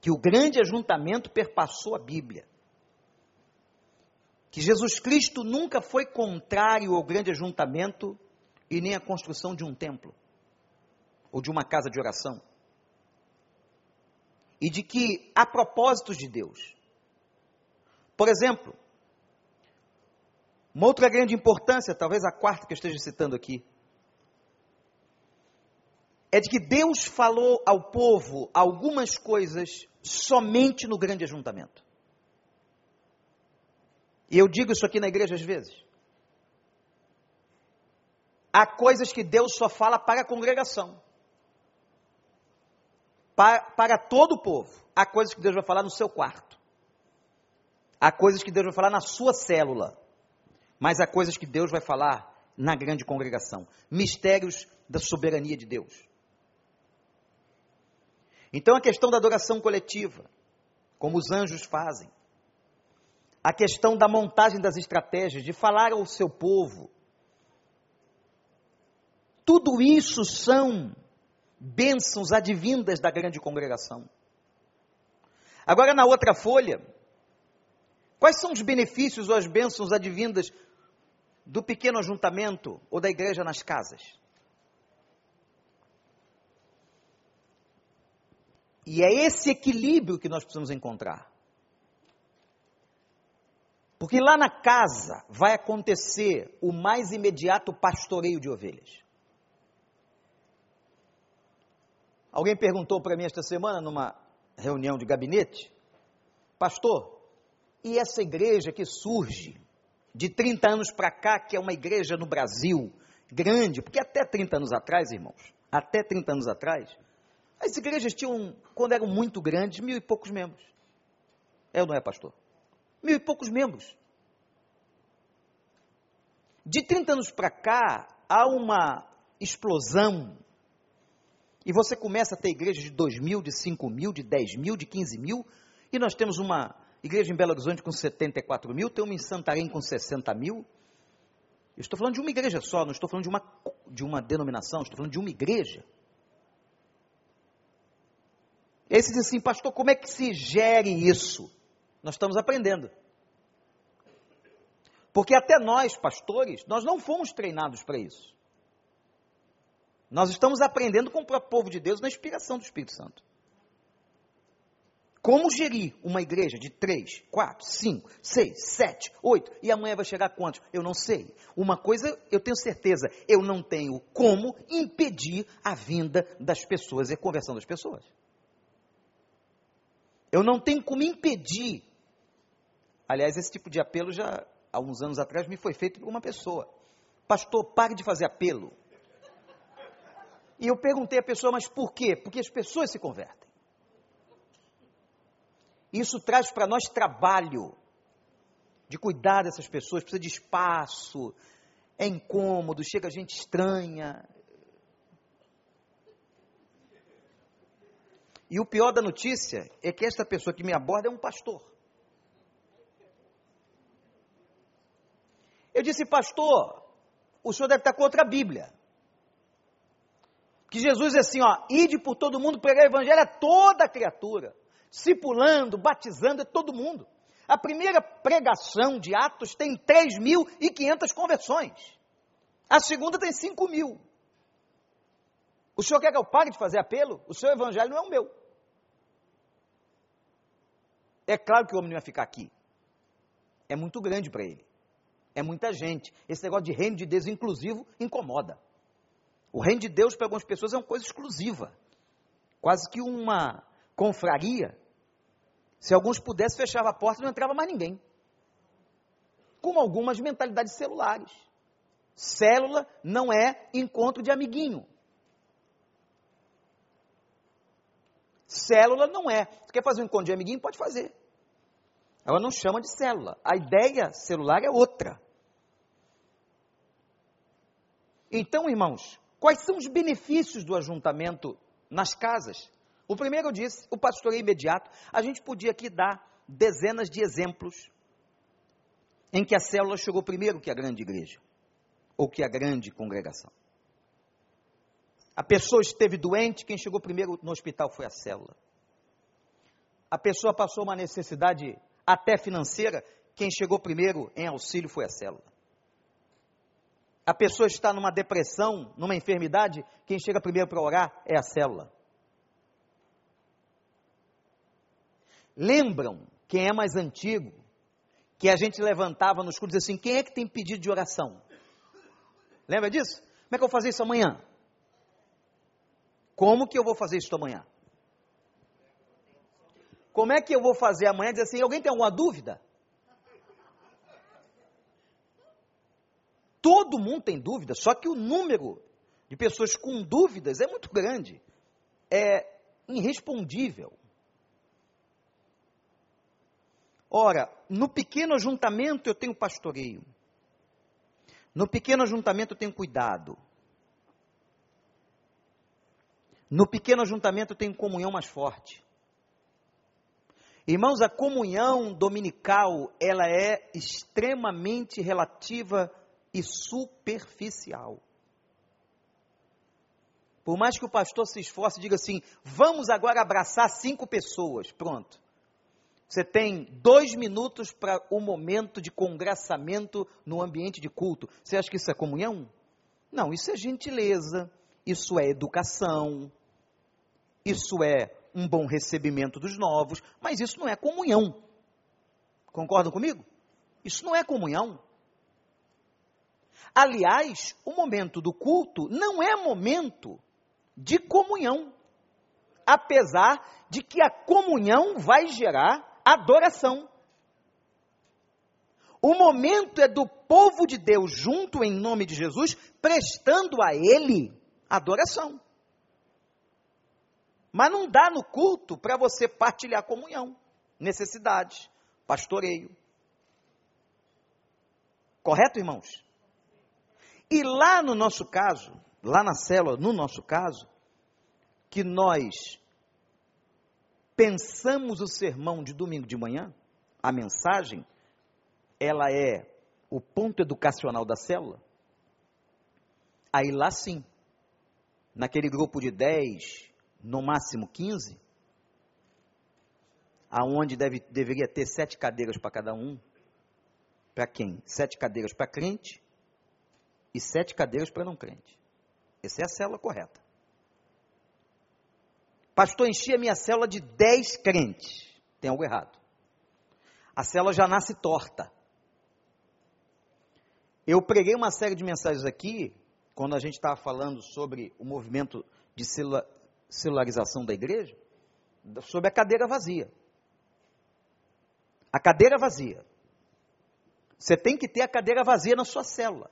que o grande ajuntamento perpassou a Bíblia. Que Jesus Cristo nunca foi contrário ao grande ajuntamento e nem à construção de um templo ou de uma casa de oração. E de que há propósitos de Deus. Por exemplo, uma outra grande importância, talvez a quarta que eu esteja citando aqui, é de que Deus falou ao povo algumas coisas somente no grande ajuntamento. E eu digo isso aqui na igreja às vezes. Há coisas que Deus só fala para a congregação, para, para todo o povo. Há coisas que Deus vai falar no seu quarto. Há coisas que Deus vai falar na sua célula mas há coisas que Deus vai falar na grande congregação mistérios da soberania de Deus. Então, a questão da adoração coletiva, como os anjos fazem, a questão da montagem das estratégias, de falar ao seu povo, tudo isso são bênçãos advindas da grande congregação. Agora, na outra folha, quais são os benefícios ou as bênçãos advindas do pequeno ajuntamento ou da igreja nas casas. E é esse equilíbrio que nós precisamos encontrar. Porque lá na casa vai acontecer o mais imediato pastoreio de ovelhas. Alguém perguntou para mim esta semana, numa reunião de gabinete, pastor, e essa igreja que surge de 30 anos para cá, que é uma igreja no Brasil grande, porque até 30 anos atrás, irmãos, até 30 anos atrás, as igrejas tinham, quando eram muito grandes, mil e poucos membros. É ou não é, pastor? Mil e poucos membros. De 30 anos para cá, há uma explosão. E você começa a ter igrejas de 2 mil, de 5 mil, de 10 mil, de 15 mil, e nós temos uma igreja em Belo Horizonte com 74 mil, tem uma em Santarém com 60 mil. Eu estou falando de uma igreja só, não estou falando de uma, de uma denominação, estou falando de uma igreja. E aí diz assim, pastor, como é que se gere isso? Nós estamos aprendendo. Porque até nós, pastores, nós não fomos treinados para isso. Nós estamos aprendendo com o povo de Deus na inspiração do Espírito Santo. Como gerir uma igreja de três, quatro, cinco, seis, sete, oito, e amanhã vai chegar quantos? Eu não sei. Uma coisa eu tenho certeza, eu não tenho como impedir a vinda das pessoas e a conversão das pessoas. Eu não tenho como impedir. Aliás, esse tipo de apelo já há uns anos atrás me foi feito por uma pessoa. Pastor, pare de fazer apelo. E eu perguntei à pessoa, mas por quê? Porque as pessoas se convertem. Isso traz para nós trabalho de cuidar dessas pessoas, precisa de espaço, é incômodo, chega gente estranha. E o pior da notícia é que esta pessoa que me aborda é um pastor. Eu disse, pastor, o senhor deve estar contra a Bíblia que Jesus é assim, ó, ide por todo mundo, pregar o evangelho a toda criatura, discipulando, batizando é todo mundo. A primeira pregação de Atos tem 3.500 conversões. A segunda tem 5 mil. O senhor quer que eu pare de fazer apelo? O seu evangelho não é o meu. É claro que o homem não ia ficar aqui. É muito grande para ele. É muita gente. Esse negócio de reino de Deus inclusivo incomoda. O reino de Deus para algumas pessoas é uma coisa exclusiva, quase que uma confraria. Se alguns pudessem, fechava a porta e não entrava mais ninguém. Como algumas mentalidades celulares. Célula não é encontro de amiguinho. Célula não é. Você quer fazer um encontro de amiguinho? Pode fazer. Ela não chama de célula. A ideia celular é outra. Então, irmãos, Quais são os benefícios do ajuntamento nas casas? O primeiro disse, o pastoreio imediato. A gente podia aqui dar dezenas de exemplos em que a célula chegou primeiro que a grande igreja, ou que a grande congregação. A pessoa esteve doente, quem chegou primeiro no hospital foi a célula. A pessoa passou uma necessidade até financeira, quem chegou primeiro em auxílio foi a célula a pessoa está numa depressão, numa enfermidade, quem chega primeiro para orar é a célula. Lembram, quem é mais antigo, que a gente levantava nos cultos assim: quem é que tem pedido de oração? Lembra disso? Como é que eu vou fazer isso amanhã? Como que eu vou fazer isso amanhã? Como é que eu vou fazer amanhã? Dizer assim: alguém tem alguma dúvida? Todo mundo tem dúvidas, só que o número de pessoas com dúvidas é muito grande. É irrespondível. Ora, no pequeno ajuntamento eu tenho pastoreio. No pequeno ajuntamento eu tenho cuidado. No pequeno ajuntamento eu tenho comunhão mais forte. Irmãos, a comunhão dominical, ela é extremamente relativa e superficial. Por mais que o pastor se esforce e diga assim: vamos agora abraçar cinco pessoas, pronto. Você tem dois minutos para o momento de congraçamento no ambiente de culto. Você acha que isso é comunhão? Não, isso é gentileza, isso é educação, isso é um bom recebimento dos novos, mas isso não é comunhão. Concordam comigo? Isso não é comunhão. Aliás, o momento do culto não é momento de comunhão, apesar de que a comunhão vai gerar adoração. O momento é do povo de Deus junto em nome de Jesus, prestando a Ele adoração. Mas não dá no culto para você partilhar comunhão, necessidades, pastoreio. Correto, irmãos? E lá no nosso caso, lá na célula, no nosso caso, que nós pensamos o sermão de domingo de manhã, a mensagem, ela é o ponto educacional da célula, aí lá sim, naquele grupo de 10, no máximo 15, aonde deve, deveria ter sete cadeiras para cada um, para quem? Sete cadeiras para crente e sete cadeiras para não crente. Essa é a célula correta. Pastor, enchi a minha célula de dez crentes. Tem algo errado. A célula já nasce torta. Eu preguei uma série de mensagens aqui, quando a gente estava falando sobre o movimento de celularização da igreja, sobre a cadeira vazia. A cadeira vazia. Você tem que ter a cadeira vazia na sua célula.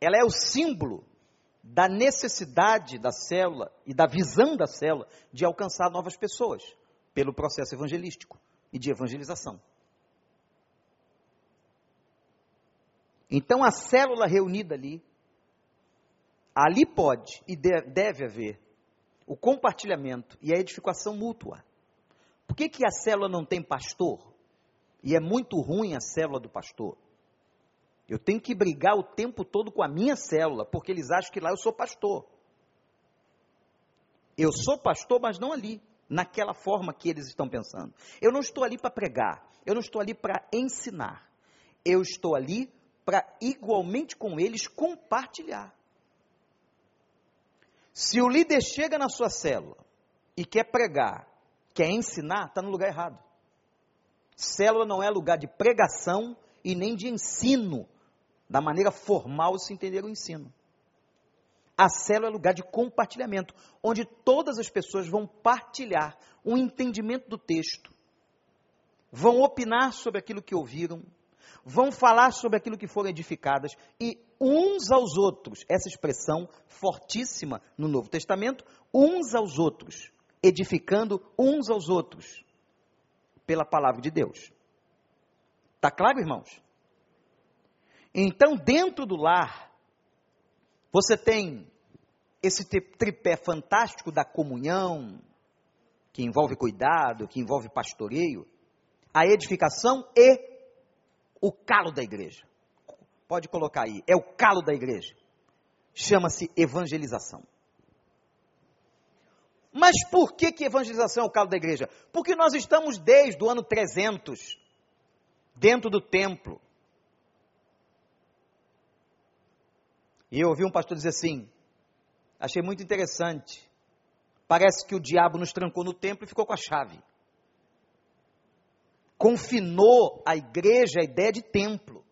Ela é o símbolo da necessidade da célula e da visão da célula de alcançar novas pessoas pelo processo evangelístico e de evangelização. Então a célula reunida ali, ali pode e deve haver o compartilhamento e a edificação mútua. Por que, que a célula não tem pastor? E é muito ruim a célula do pastor. Eu tenho que brigar o tempo todo com a minha célula, porque eles acham que lá eu sou pastor. Eu sou pastor, mas não ali, naquela forma que eles estão pensando. Eu não estou ali para pregar, eu não estou ali para ensinar. Eu estou ali para igualmente com eles compartilhar. Se o líder chega na sua célula e quer pregar, quer ensinar, está no lugar errado. Célula não é lugar de pregação e nem de ensino, da maneira formal se entender o ensino. A célula é lugar de compartilhamento, onde todas as pessoas vão partilhar um entendimento do texto, vão opinar sobre aquilo que ouviram, vão falar sobre aquilo que foram edificadas e uns aos outros, essa expressão fortíssima no Novo Testamento, uns aos outros, edificando uns aos outros pela palavra de Deus. Está claro, irmãos? Então, dentro do lar, você tem esse tripé fantástico da comunhão, que envolve cuidado, que envolve pastoreio, a edificação e o calo da igreja. Pode colocar aí, é o calo da igreja. Chama-se evangelização. Mas por que, que evangelização é o calo da igreja? Porque nós estamos desde o ano 300 dentro do templo. E eu ouvi um pastor dizer assim: achei muito interessante. Parece que o diabo nos trancou no templo e ficou com a chave. Confinou a igreja a ideia de templo.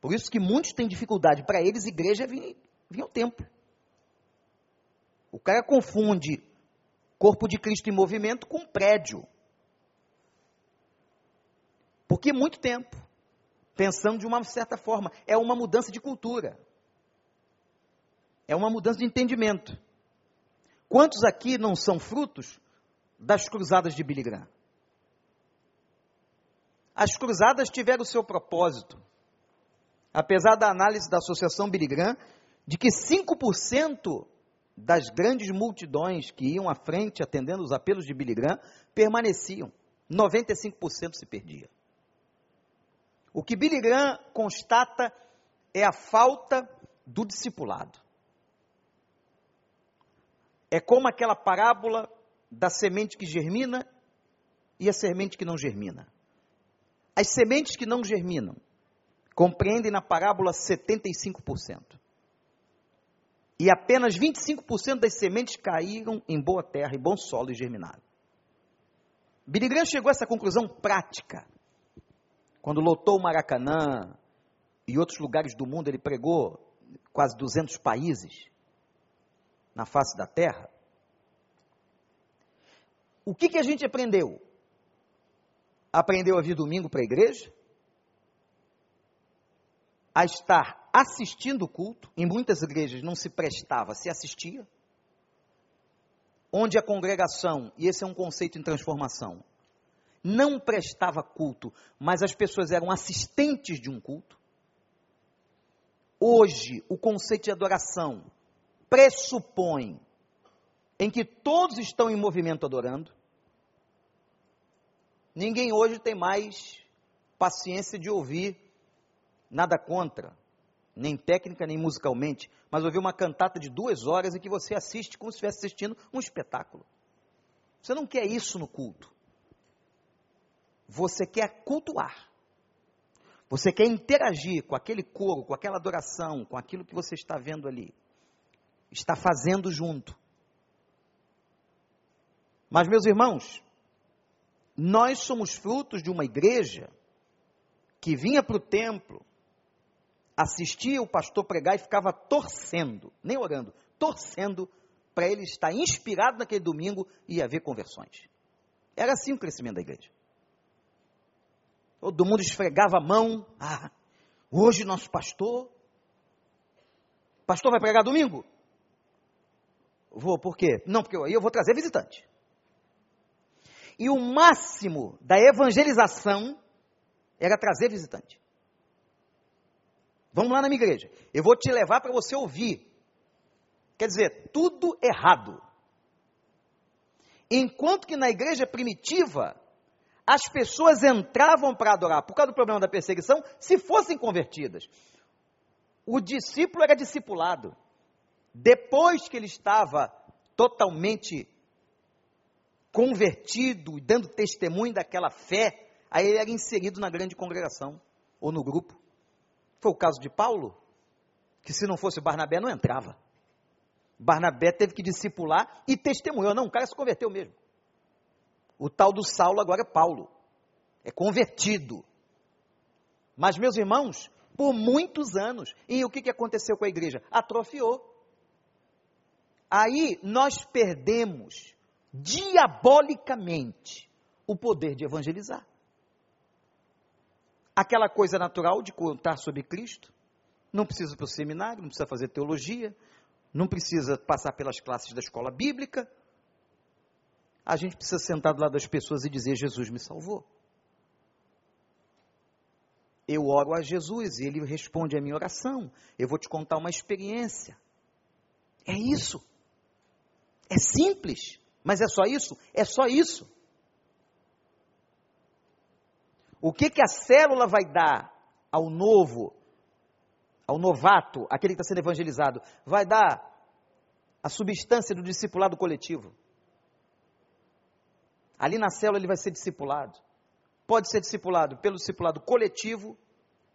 Por isso que muitos têm dificuldade. Para eles, igreja é vir, ao templo. O cara confunde corpo de Cristo em movimento com prédio. Porque muito tempo, pensando de uma certa forma, é uma mudança de cultura. É uma mudança de entendimento. Quantos aqui não são frutos das cruzadas de Billy Graham? As cruzadas tiveram o seu propósito. Apesar da análise da Associação Billy Graham, de que 5% das grandes multidões que iam à frente atendendo os apelos de Billy Graham permaneciam. 95% se perdia. O que Billy Graham constata é a falta do discipulado. É como aquela parábola da semente que germina e a semente que não germina. As sementes que não germinam compreendem na parábola 75% e apenas 25% das sementes caíram em boa terra e bom solo e germinaram. Billy Graham chegou a essa conclusão prática. Quando lotou o Maracanã e outros lugares do mundo, ele pregou quase 200 países na face da terra. O que, que a gente aprendeu? Aprendeu a vir domingo para a igreja? A estar assistindo o culto, em muitas igrejas não se prestava, se assistia. Onde a congregação, e esse é um conceito em transformação, não prestava culto, mas as pessoas eram assistentes de um culto. Hoje, o conceito de adoração pressupõe em que todos estão em movimento adorando. Ninguém hoje tem mais paciência de ouvir nada contra, nem técnica, nem musicalmente, mas ouvir uma cantata de duas horas e que você assiste como se estivesse assistindo um espetáculo. Você não quer isso no culto. Você quer cultuar. Você quer interagir com aquele coro, com aquela adoração, com aquilo que você está vendo ali. Está fazendo junto. Mas, meus irmãos, nós somos frutos de uma igreja que vinha para o templo, assistia o pastor pregar e ficava torcendo, nem orando, torcendo para ele estar inspirado naquele domingo e haver conversões. Era assim o crescimento da igreja. Todo mundo esfregava a mão. Ah, hoje nosso pastor. Pastor vai pregar domingo? Vou, por quê? Não, porque aí eu vou trazer visitante. E o máximo da evangelização era trazer visitante. Vamos lá na minha igreja. Eu vou te levar para você ouvir. Quer dizer, tudo errado. Enquanto que na igreja primitiva, as pessoas entravam para adorar, por causa do problema da perseguição, se fossem convertidas. O discípulo era discipulado. Depois que ele estava totalmente convertido e dando testemunho daquela fé, aí ele era inserido na grande congregação ou no grupo. Foi o caso de Paulo, que se não fosse Barnabé não entrava. Barnabé teve que discipular e testemunhou. Não, o cara se converteu mesmo. O tal do Saulo agora é Paulo. É convertido. Mas, meus irmãos, por muitos anos, e o que, que aconteceu com a igreja? Atrofiou. Aí nós perdemos diabolicamente o poder de evangelizar. Aquela coisa natural de contar sobre Cristo, não precisa para o seminário, não precisa fazer teologia, não precisa passar pelas classes da escola bíblica. A gente precisa sentar do lado das pessoas e dizer: Jesus me salvou. Eu oro a Jesus e ele responde a minha oração. Eu vou te contar uma experiência. É isso. É simples. Mas é só isso? É só isso. O que, que a célula vai dar ao novo, ao novato, aquele que está sendo evangelizado? Vai dar a substância do discipulado coletivo. Ali na célula ele vai ser discipulado. Pode ser discipulado pelo discipulado coletivo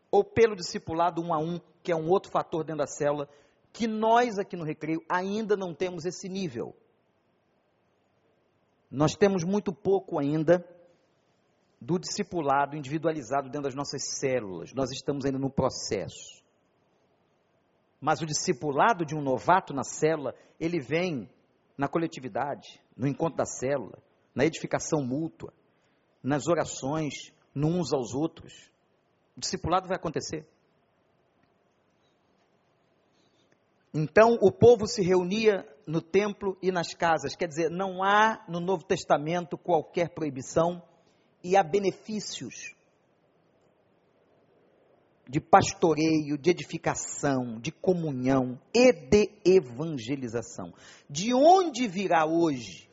ou pelo discipulado um a um, que é um outro fator dentro da célula, que nós aqui no Recreio ainda não temos esse nível. Nós temos muito pouco ainda do discipulado individualizado dentro das nossas células. Nós estamos ainda no processo. Mas o discipulado de um novato na célula, ele vem na coletividade, no encontro da célula, na edificação mútua, nas orações, uns aos outros. O discipulado vai acontecer. Então o povo se reunia no templo e nas casas. Quer dizer, não há no Novo Testamento qualquer proibição e há benefícios de pastoreio, de edificação, de comunhão e de evangelização. De onde virá hoje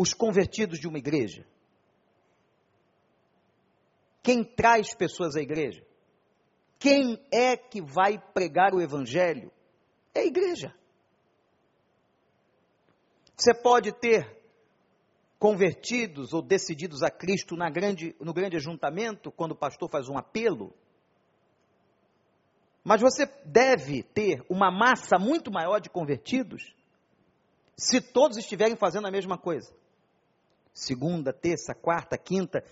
os convertidos de uma igreja? Quem traz pessoas à igreja? Quem é que vai pregar o evangelho? É a igreja. Você pode ter convertidos ou decididos a Cristo na grande, no grande ajuntamento, quando o pastor faz um apelo. Mas você deve ter uma massa muito maior de convertidos se todos estiverem fazendo a mesma coisa. Segunda, terça, quarta, quinta,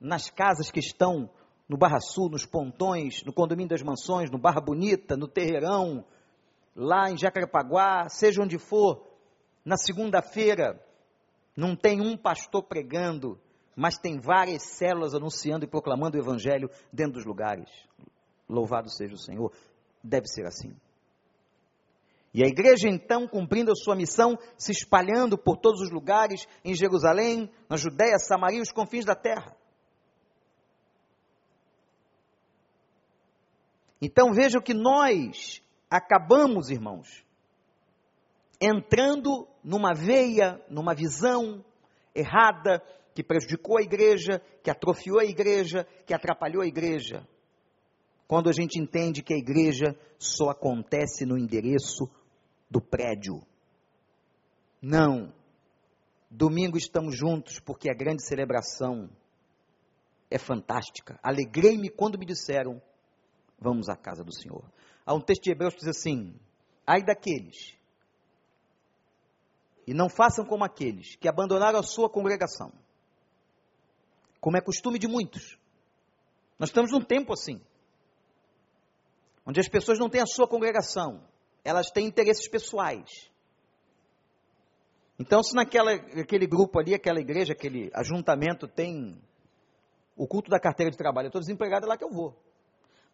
nas casas que estão no Barra Sul, nos pontões, no condomínio das mansões, no Barra Bonita, no Terreirão, lá em Jacarepaguá, seja onde for, na segunda-feira, não tem um pastor pregando, mas tem várias células anunciando e proclamando o evangelho dentro dos lugares. Louvado seja o Senhor. Deve ser assim. E a igreja, então, cumprindo a sua missão, se espalhando por todos os lugares, em Jerusalém, na Judéia, Samaria e os confins da terra. Então veja que nós acabamos, irmãos, entrando numa veia, numa visão errada, que prejudicou a igreja, que atrofiou a igreja, que atrapalhou a igreja. Quando a gente entende que a igreja só acontece no endereço do prédio. Não. Domingo estamos juntos porque a grande celebração é fantástica. Alegrei-me quando me disseram: Vamos à casa do Senhor. Há um texto de Hebreus que diz assim: Ai daqueles, e não façam como aqueles que abandonaram a sua congregação, como é costume de muitos. Nós estamos num tempo assim, onde as pessoas não têm a sua congregação, elas têm interesses pessoais. Então, se naquela, aquele grupo ali, aquela igreja, aquele ajuntamento tem o culto da carteira de trabalho, eu estou desempregado, é lá que eu vou.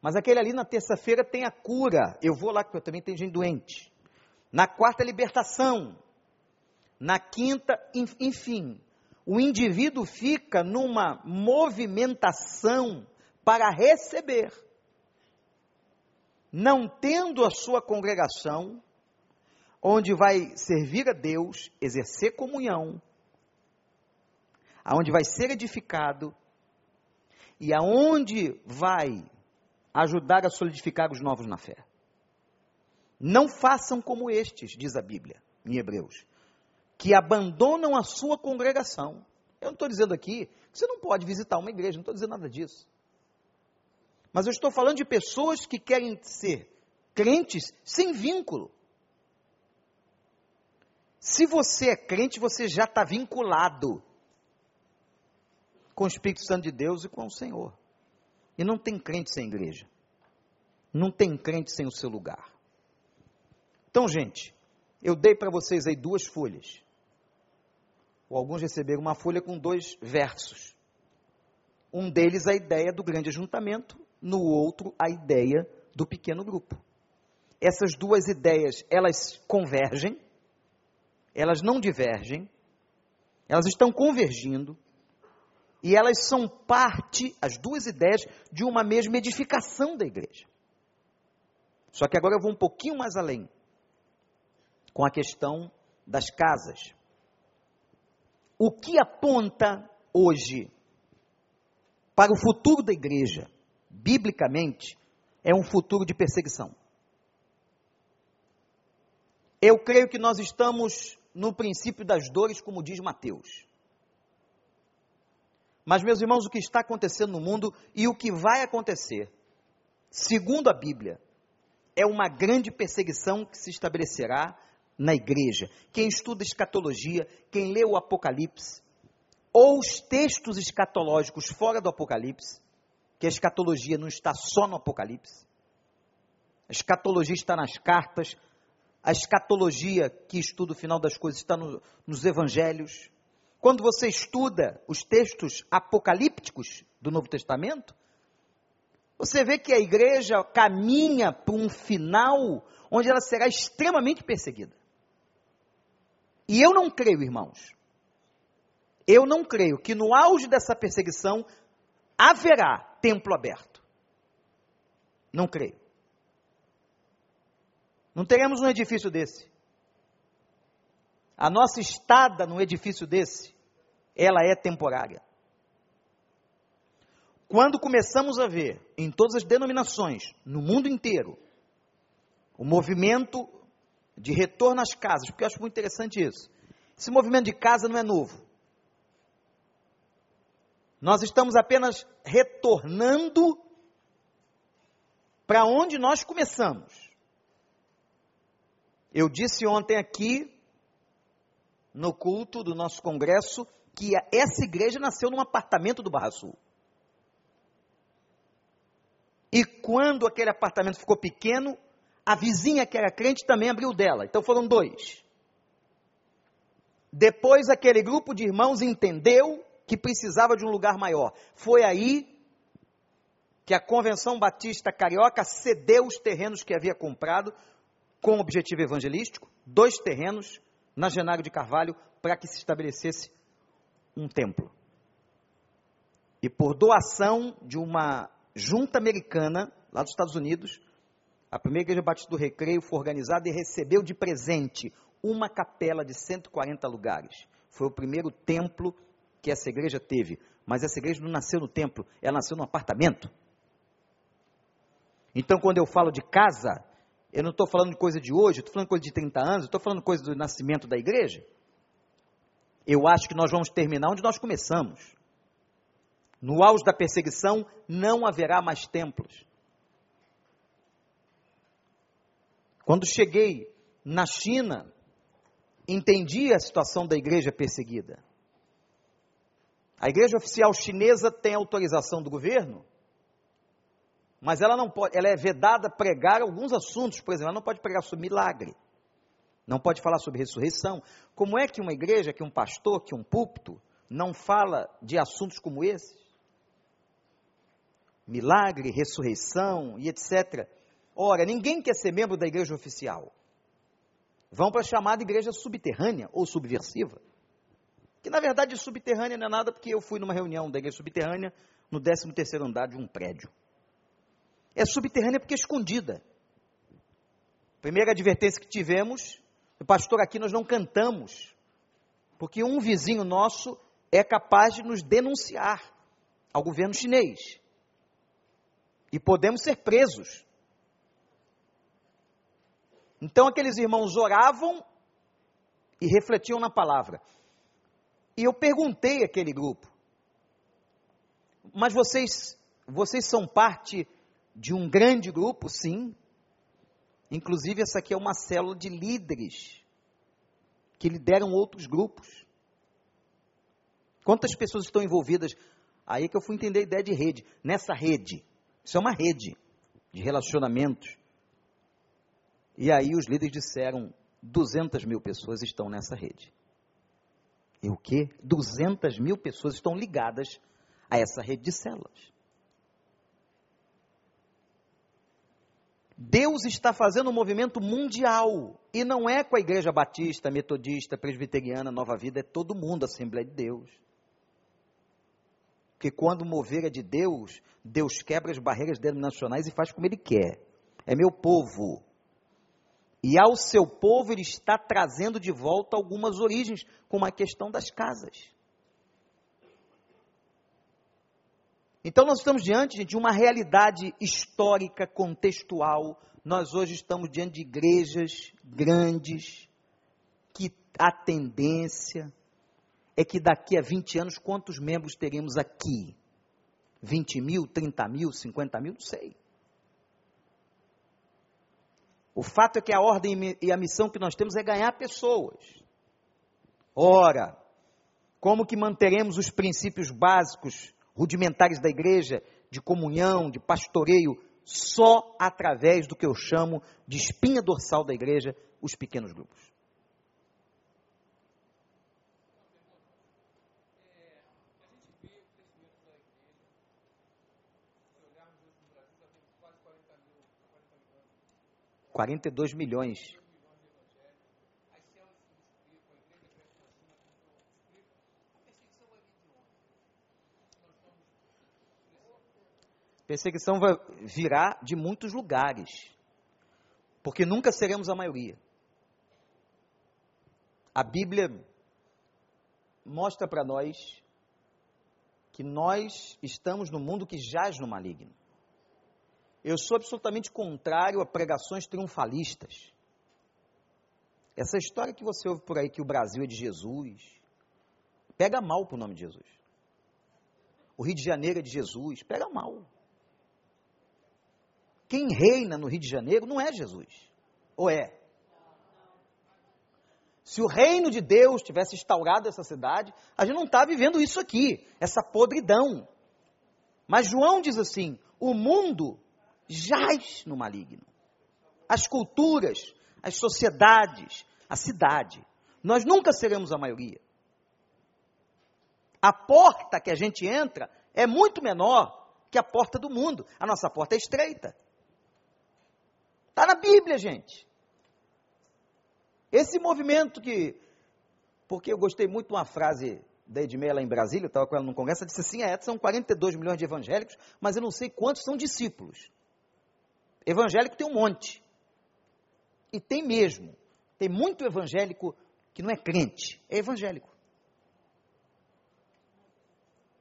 Mas aquele ali na terça-feira tem a cura, eu vou lá, porque eu também tenho gente doente. Na quarta, libertação. Na quinta, enfim, o indivíduo fica numa movimentação para receber. Não tendo a sua congregação, onde vai servir a Deus, exercer comunhão, aonde vai ser edificado e aonde vai ajudar a solidificar os novos na fé. Não façam como estes, diz a Bíblia, em Hebreus, que abandonam a sua congregação. Eu não estou dizendo aqui que você não pode visitar uma igreja, não estou dizendo nada disso. Mas eu estou falando de pessoas que querem ser crentes sem vínculo. Se você é crente, você já está vinculado com o Espírito Santo de Deus e com o Senhor. E não tem crente sem igreja. Não tem crente sem o seu lugar. Então, gente, eu dei para vocês aí duas folhas. Ou alguns receberam uma folha com dois versos. Um deles a ideia do grande ajuntamento, no outro a ideia do pequeno grupo. Essas duas ideias, elas convergem, elas não divergem, elas estão convergindo e elas são parte, as duas ideias, de uma mesma edificação da igreja. Só que agora eu vou um pouquinho mais além com a questão das casas. O que aponta hoje para o futuro da igreja, biblicamente, é um futuro de perseguição. Eu creio que nós estamos no princípio das dores, como diz Mateus. Mas, meus irmãos, o que está acontecendo no mundo e o que vai acontecer, segundo a Bíblia, é uma grande perseguição que se estabelecerá na igreja. Quem estuda escatologia, quem lê o Apocalipse, ou os textos escatológicos fora do Apocalipse, que a escatologia não está só no Apocalipse, a escatologia está nas cartas, a escatologia que estuda o final das coisas está no, nos evangelhos. Quando você estuda os textos apocalípticos do Novo Testamento, você vê que a igreja caminha para um final onde ela será extremamente perseguida. E eu não creio, irmãos, eu não creio que no auge dessa perseguição haverá templo aberto. Não creio. Não teremos um edifício desse. A nossa estada num edifício desse, ela é temporária. Quando começamos a ver em todas as denominações, no mundo inteiro, o movimento de retorno às casas, porque eu acho muito interessante isso. Esse movimento de casa não é novo. Nós estamos apenas retornando para onde nós começamos. Eu disse ontem aqui, no culto do nosso congresso, que essa igreja nasceu num apartamento do Barra Sul. E quando aquele apartamento ficou pequeno, a vizinha que era crente também abriu dela. Então foram dois. Depois aquele grupo de irmãos entendeu que precisava de um lugar maior. Foi aí que a Convenção Batista Carioca cedeu os terrenos que havia comprado com objetivo evangelístico, dois terrenos na Genário de Carvalho para que se estabelecesse um templo. E por doação de uma junta americana, lá dos Estados Unidos, a primeira igreja batista do Recreio foi organizada e recebeu de presente uma capela de 140 lugares. Foi o primeiro templo que essa igreja teve, mas essa igreja não nasceu no templo, ela nasceu no apartamento. Então, quando eu falo de casa, eu não estou falando de coisa de hoje, estou falando coisa de 30 anos, estou falando coisa do nascimento da igreja. Eu acho que nós vamos terminar onde nós começamos. No auge da perseguição, não haverá mais templos. Quando cheguei na China, entendi a situação da igreja perseguida. A igreja oficial chinesa tem autorização do governo, mas ela não pode, ela é vedada pregar alguns assuntos, por exemplo, ela não pode pregar sobre milagre, não pode falar sobre ressurreição. Como é que uma igreja, que um pastor, que um púlpito, não fala de assuntos como esses? Milagre, ressurreição e etc. Ora, ninguém quer ser membro da igreja oficial. Vão para a chamada igreja subterrânea ou subversiva. Que na verdade subterrânea não é nada, porque eu fui numa reunião da igreja subterrânea no 13 terceiro andar de um prédio. É subterrânea porque é escondida. Primeira advertência que tivemos, pastor aqui nós não cantamos, porque um vizinho nosso é capaz de nos denunciar ao governo chinês. E podemos ser presos então aqueles irmãos oravam e refletiam na palavra. E eu perguntei àquele grupo: "Mas vocês vocês são parte de um grande grupo?" Sim. Inclusive essa aqui é uma célula de líderes que lideram outros grupos. Quantas pessoas estão envolvidas? Aí que eu fui entender a ideia de rede. Nessa rede, isso é uma rede de relacionamentos e aí os líderes disseram: 200 mil pessoas estão nessa rede. E o quê? 200 mil pessoas estão ligadas a essa rede de células. Deus está fazendo um movimento mundial. E não é com a igreja batista, metodista, presbiteriana, nova vida, é todo mundo, Assembleia de Deus. Porque quando mover é de Deus, Deus quebra as barreiras denominacionais e faz como Ele quer. É meu povo, e ao seu povo ele está trazendo de volta algumas origens, como a questão das casas. Então nós estamos diante gente, de uma realidade histórica, contextual. Nós hoje estamos diante de igrejas grandes, que a tendência é que daqui a 20 anos, quantos membros teremos aqui? 20 mil, 30 mil, 50 mil? Não sei. O fato é que a ordem e a missão que nós temos é ganhar pessoas. Ora, como que manteremos os princípios básicos, rudimentares da igreja, de comunhão, de pastoreio, só através do que eu chamo de espinha dorsal da igreja, os pequenos grupos? 42 milhões. Perseguição vai virar de muitos lugares, porque nunca seremos a maioria. A Bíblia mostra para nós que nós estamos no mundo que jaz no maligno. Eu sou absolutamente contrário a pregações triunfalistas. Essa história que você ouve por aí que o Brasil é de Jesus, pega mal para o nome de Jesus. O Rio de Janeiro é de Jesus, pega mal. Quem reina no Rio de Janeiro não é Jesus. Ou é? Se o reino de Deus tivesse instaurado essa cidade, a gente não está vivendo isso aqui, essa podridão. Mas João diz assim: o mundo jaz no maligno. As culturas, as sociedades, a cidade. Nós nunca seremos a maioria. A porta que a gente entra é muito menor que a porta do mundo. A nossa porta é estreita. Está na Bíblia, gente. Esse movimento que. Porque eu gostei muito de uma frase da Edmeia lá em Brasília, eu estava com ela no congresso, ela disse assim: é, são 42 milhões de evangélicos, mas eu não sei quantos são discípulos. Evangélico tem um monte. E tem mesmo. Tem muito evangélico que não é crente, é evangélico.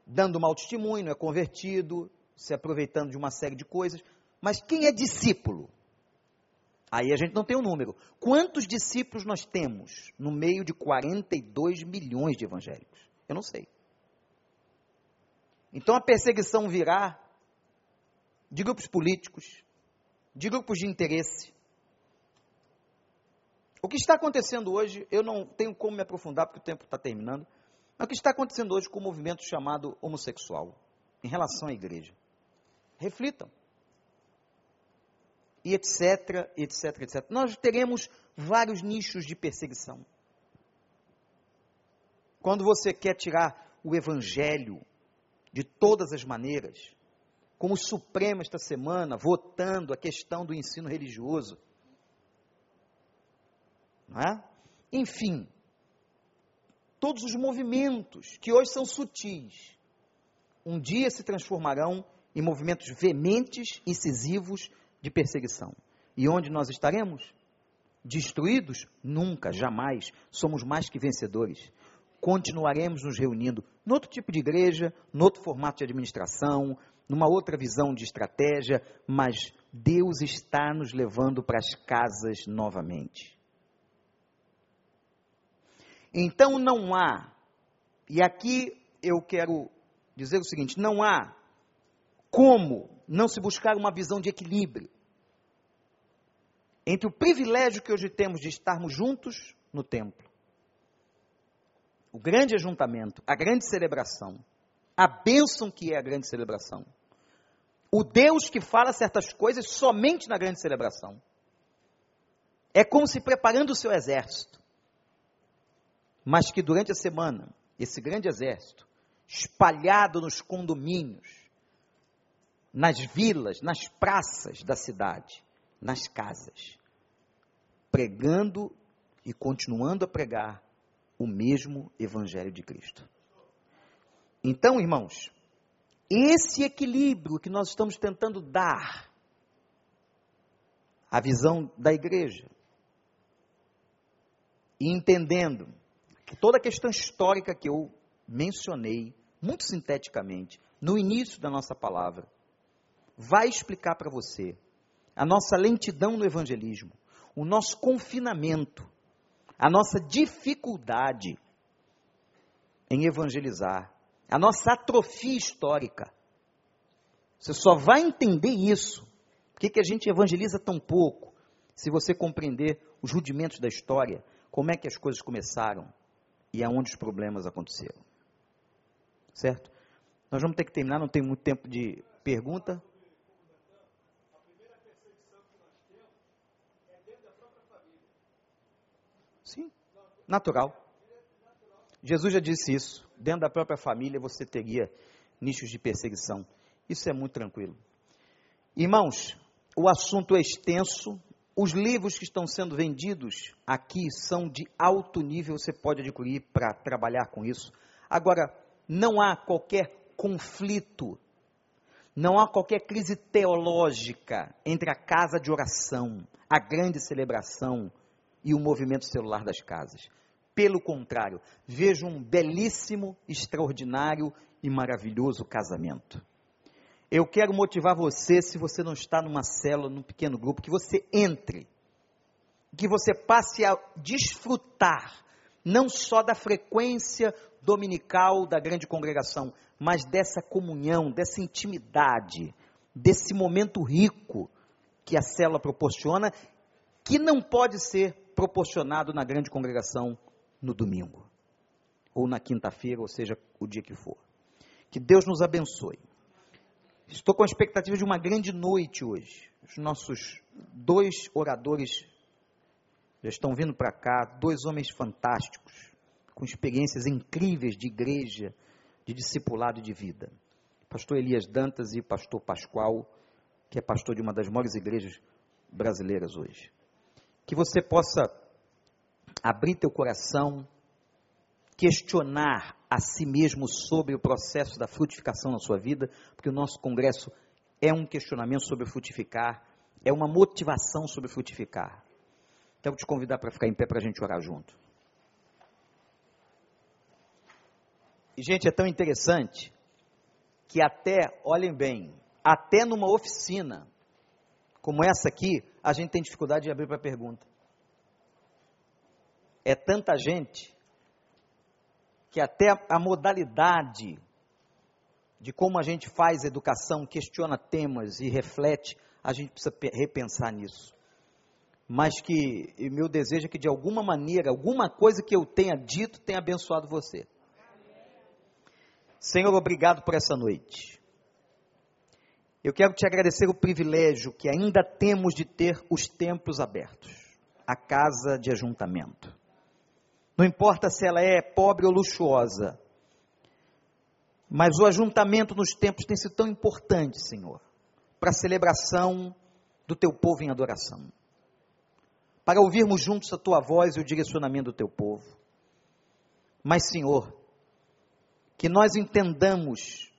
dando mau testemunho, é convertido, se aproveitando de uma série de coisas. Mas quem é discípulo? Aí a gente não tem o um número. Quantos discípulos nós temos no meio de 42 milhões de evangélicos? Eu não sei. Então a perseguição virá de grupos políticos, de grupos de interesse. O que está acontecendo hoje, eu não tenho como me aprofundar porque o tempo está terminando, mas o que está acontecendo hoje com o movimento chamado homossexual, em relação à igreja. Reflitam. E etc, etc, etc. Nós teremos vários nichos de perseguição. Quando você quer tirar o evangelho de todas as maneiras, como Supremo esta semana, votando a questão do ensino religioso. Não é? Enfim, todos os movimentos que hoje são sutis, um dia se transformarão em movimentos veementes, incisivos de perseguição. E onde nós estaremos? Destruídos? Nunca, jamais. Somos mais que vencedores. Continuaremos nos reunindo noutro tipo de igreja, noutro formato de administração, numa outra visão de estratégia, mas Deus está nos levando para as casas novamente. Então não há, e aqui eu quero dizer o seguinte: não há como não se buscar uma visão de equilíbrio entre o privilégio que hoje temos de estarmos juntos no templo, o grande ajuntamento, a grande celebração, a bênção que é a grande celebração. O Deus que fala certas coisas somente na grande celebração. É como se preparando o seu exército. Mas que durante a semana, esse grande exército, espalhado nos condomínios, nas vilas, nas praças da cidade, nas casas, pregando e continuando a pregar o mesmo Evangelho de Cristo. Então, irmãos, esse equilíbrio que nós estamos tentando dar à visão da igreja, e entendendo que toda a questão histórica que eu mencionei, muito sinteticamente, no início da nossa palavra, vai explicar para você a nossa lentidão no evangelismo, o nosso confinamento, a nossa dificuldade em evangelizar, a nossa atrofia histórica. Você só vai entender isso. Por que, que a gente evangeliza tão pouco? Se você compreender os rudimentos da história, como é que as coisas começaram e aonde os problemas aconteceram. Certo? Nós vamos ter que terminar, não tem muito tempo de pergunta. Sim, natural. Jesus já disse isso. Dentro da própria família você teria nichos de perseguição. Isso é muito tranquilo. Irmãos, o assunto é extenso. Os livros que estão sendo vendidos aqui são de alto nível, você pode adquirir para trabalhar com isso. Agora, não há qualquer conflito, não há qualquer crise teológica entre a casa de oração, a grande celebração, e o movimento celular das casas. Pelo contrário, vejo um belíssimo, extraordinário e maravilhoso casamento. Eu quero motivar você, se você não está numa célula, num pequeno grupo, que você entre, que você passe a desfrutar não só da frequência dominical da grande congregação, mas dessa comunhão, dessa intimidade, desse momento rico que a célula proporciona, que não pode ser proporcionado na grande congregação no domingo, ou na quinta-feira, ou seja, o dia que for. Que Deus nos abençoe. Estou com a expectativa de uma grande noite hoje. Os nossos dois oradores já estão vindo para cá, dois homens fantásticos, com experiências incríveis de igreja, de discipulado e de vida. Pastor Elias Dantas e pastor Pascoal, que é pastor de uma das maiores igrejas brasileiras hoje que você possa abrir teu coração, questionar a si mesmo sobre o processo da frutificação na sua vida, porque o nosso congresso é um questionamento sobre frutificar, é uma motivação sobre frutificar. Quero te convidar para ficar em pé para a gente orar junto. E, gente, é tão interessante que até, olhem bem, até numa oficina como essa aqui, a gente tem dificuldade de abrir para pergunta. É tanta gente que até a modalidade de como a gente faz educação, questiona temas e reflete, a gente precisa repensar nisso. Mas que meu desejo é que de alguma maneira, alguma coisa que eu tenha dito tenha abençoado você. Senhor, obrigado por essa noite. Eu quero te agradecer o privilégio que ainda temos de ter os templos abertos a casa de ajuntamento. Não importa se ela é pobre ou luxuosa, mas o ajuntamento nos templos tem sido tão importante, Senhor, para a celebração do teu povo em adoração. Para ouvirmos juntos a tua voz e o direcionamento do teu povo. Mas, Senhor, que nós entendamos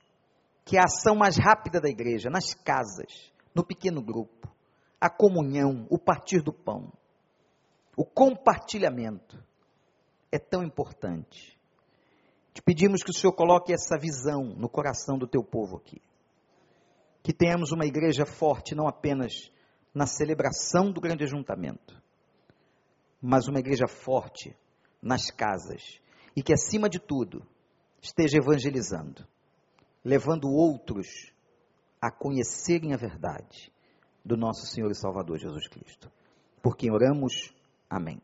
que a ação mais rápida da igreja, nas casas, no pequeno grupo, a comunhão, o partir do pão, o compartilhamento, é tão importante. Te pedimos que o Senhor coloque essa visão no coração do teu povo aqui. Que tenhamos uma igreja forte, não apenas na celebração do grande ajuntamento, mas uma igreja forte nas casas. E que, acima de tudo, esteja evangelizando, levando outros a conhecerem a verdade do nosso Senhor e Salvador Jesus Cristo. Por quem oramos, amém.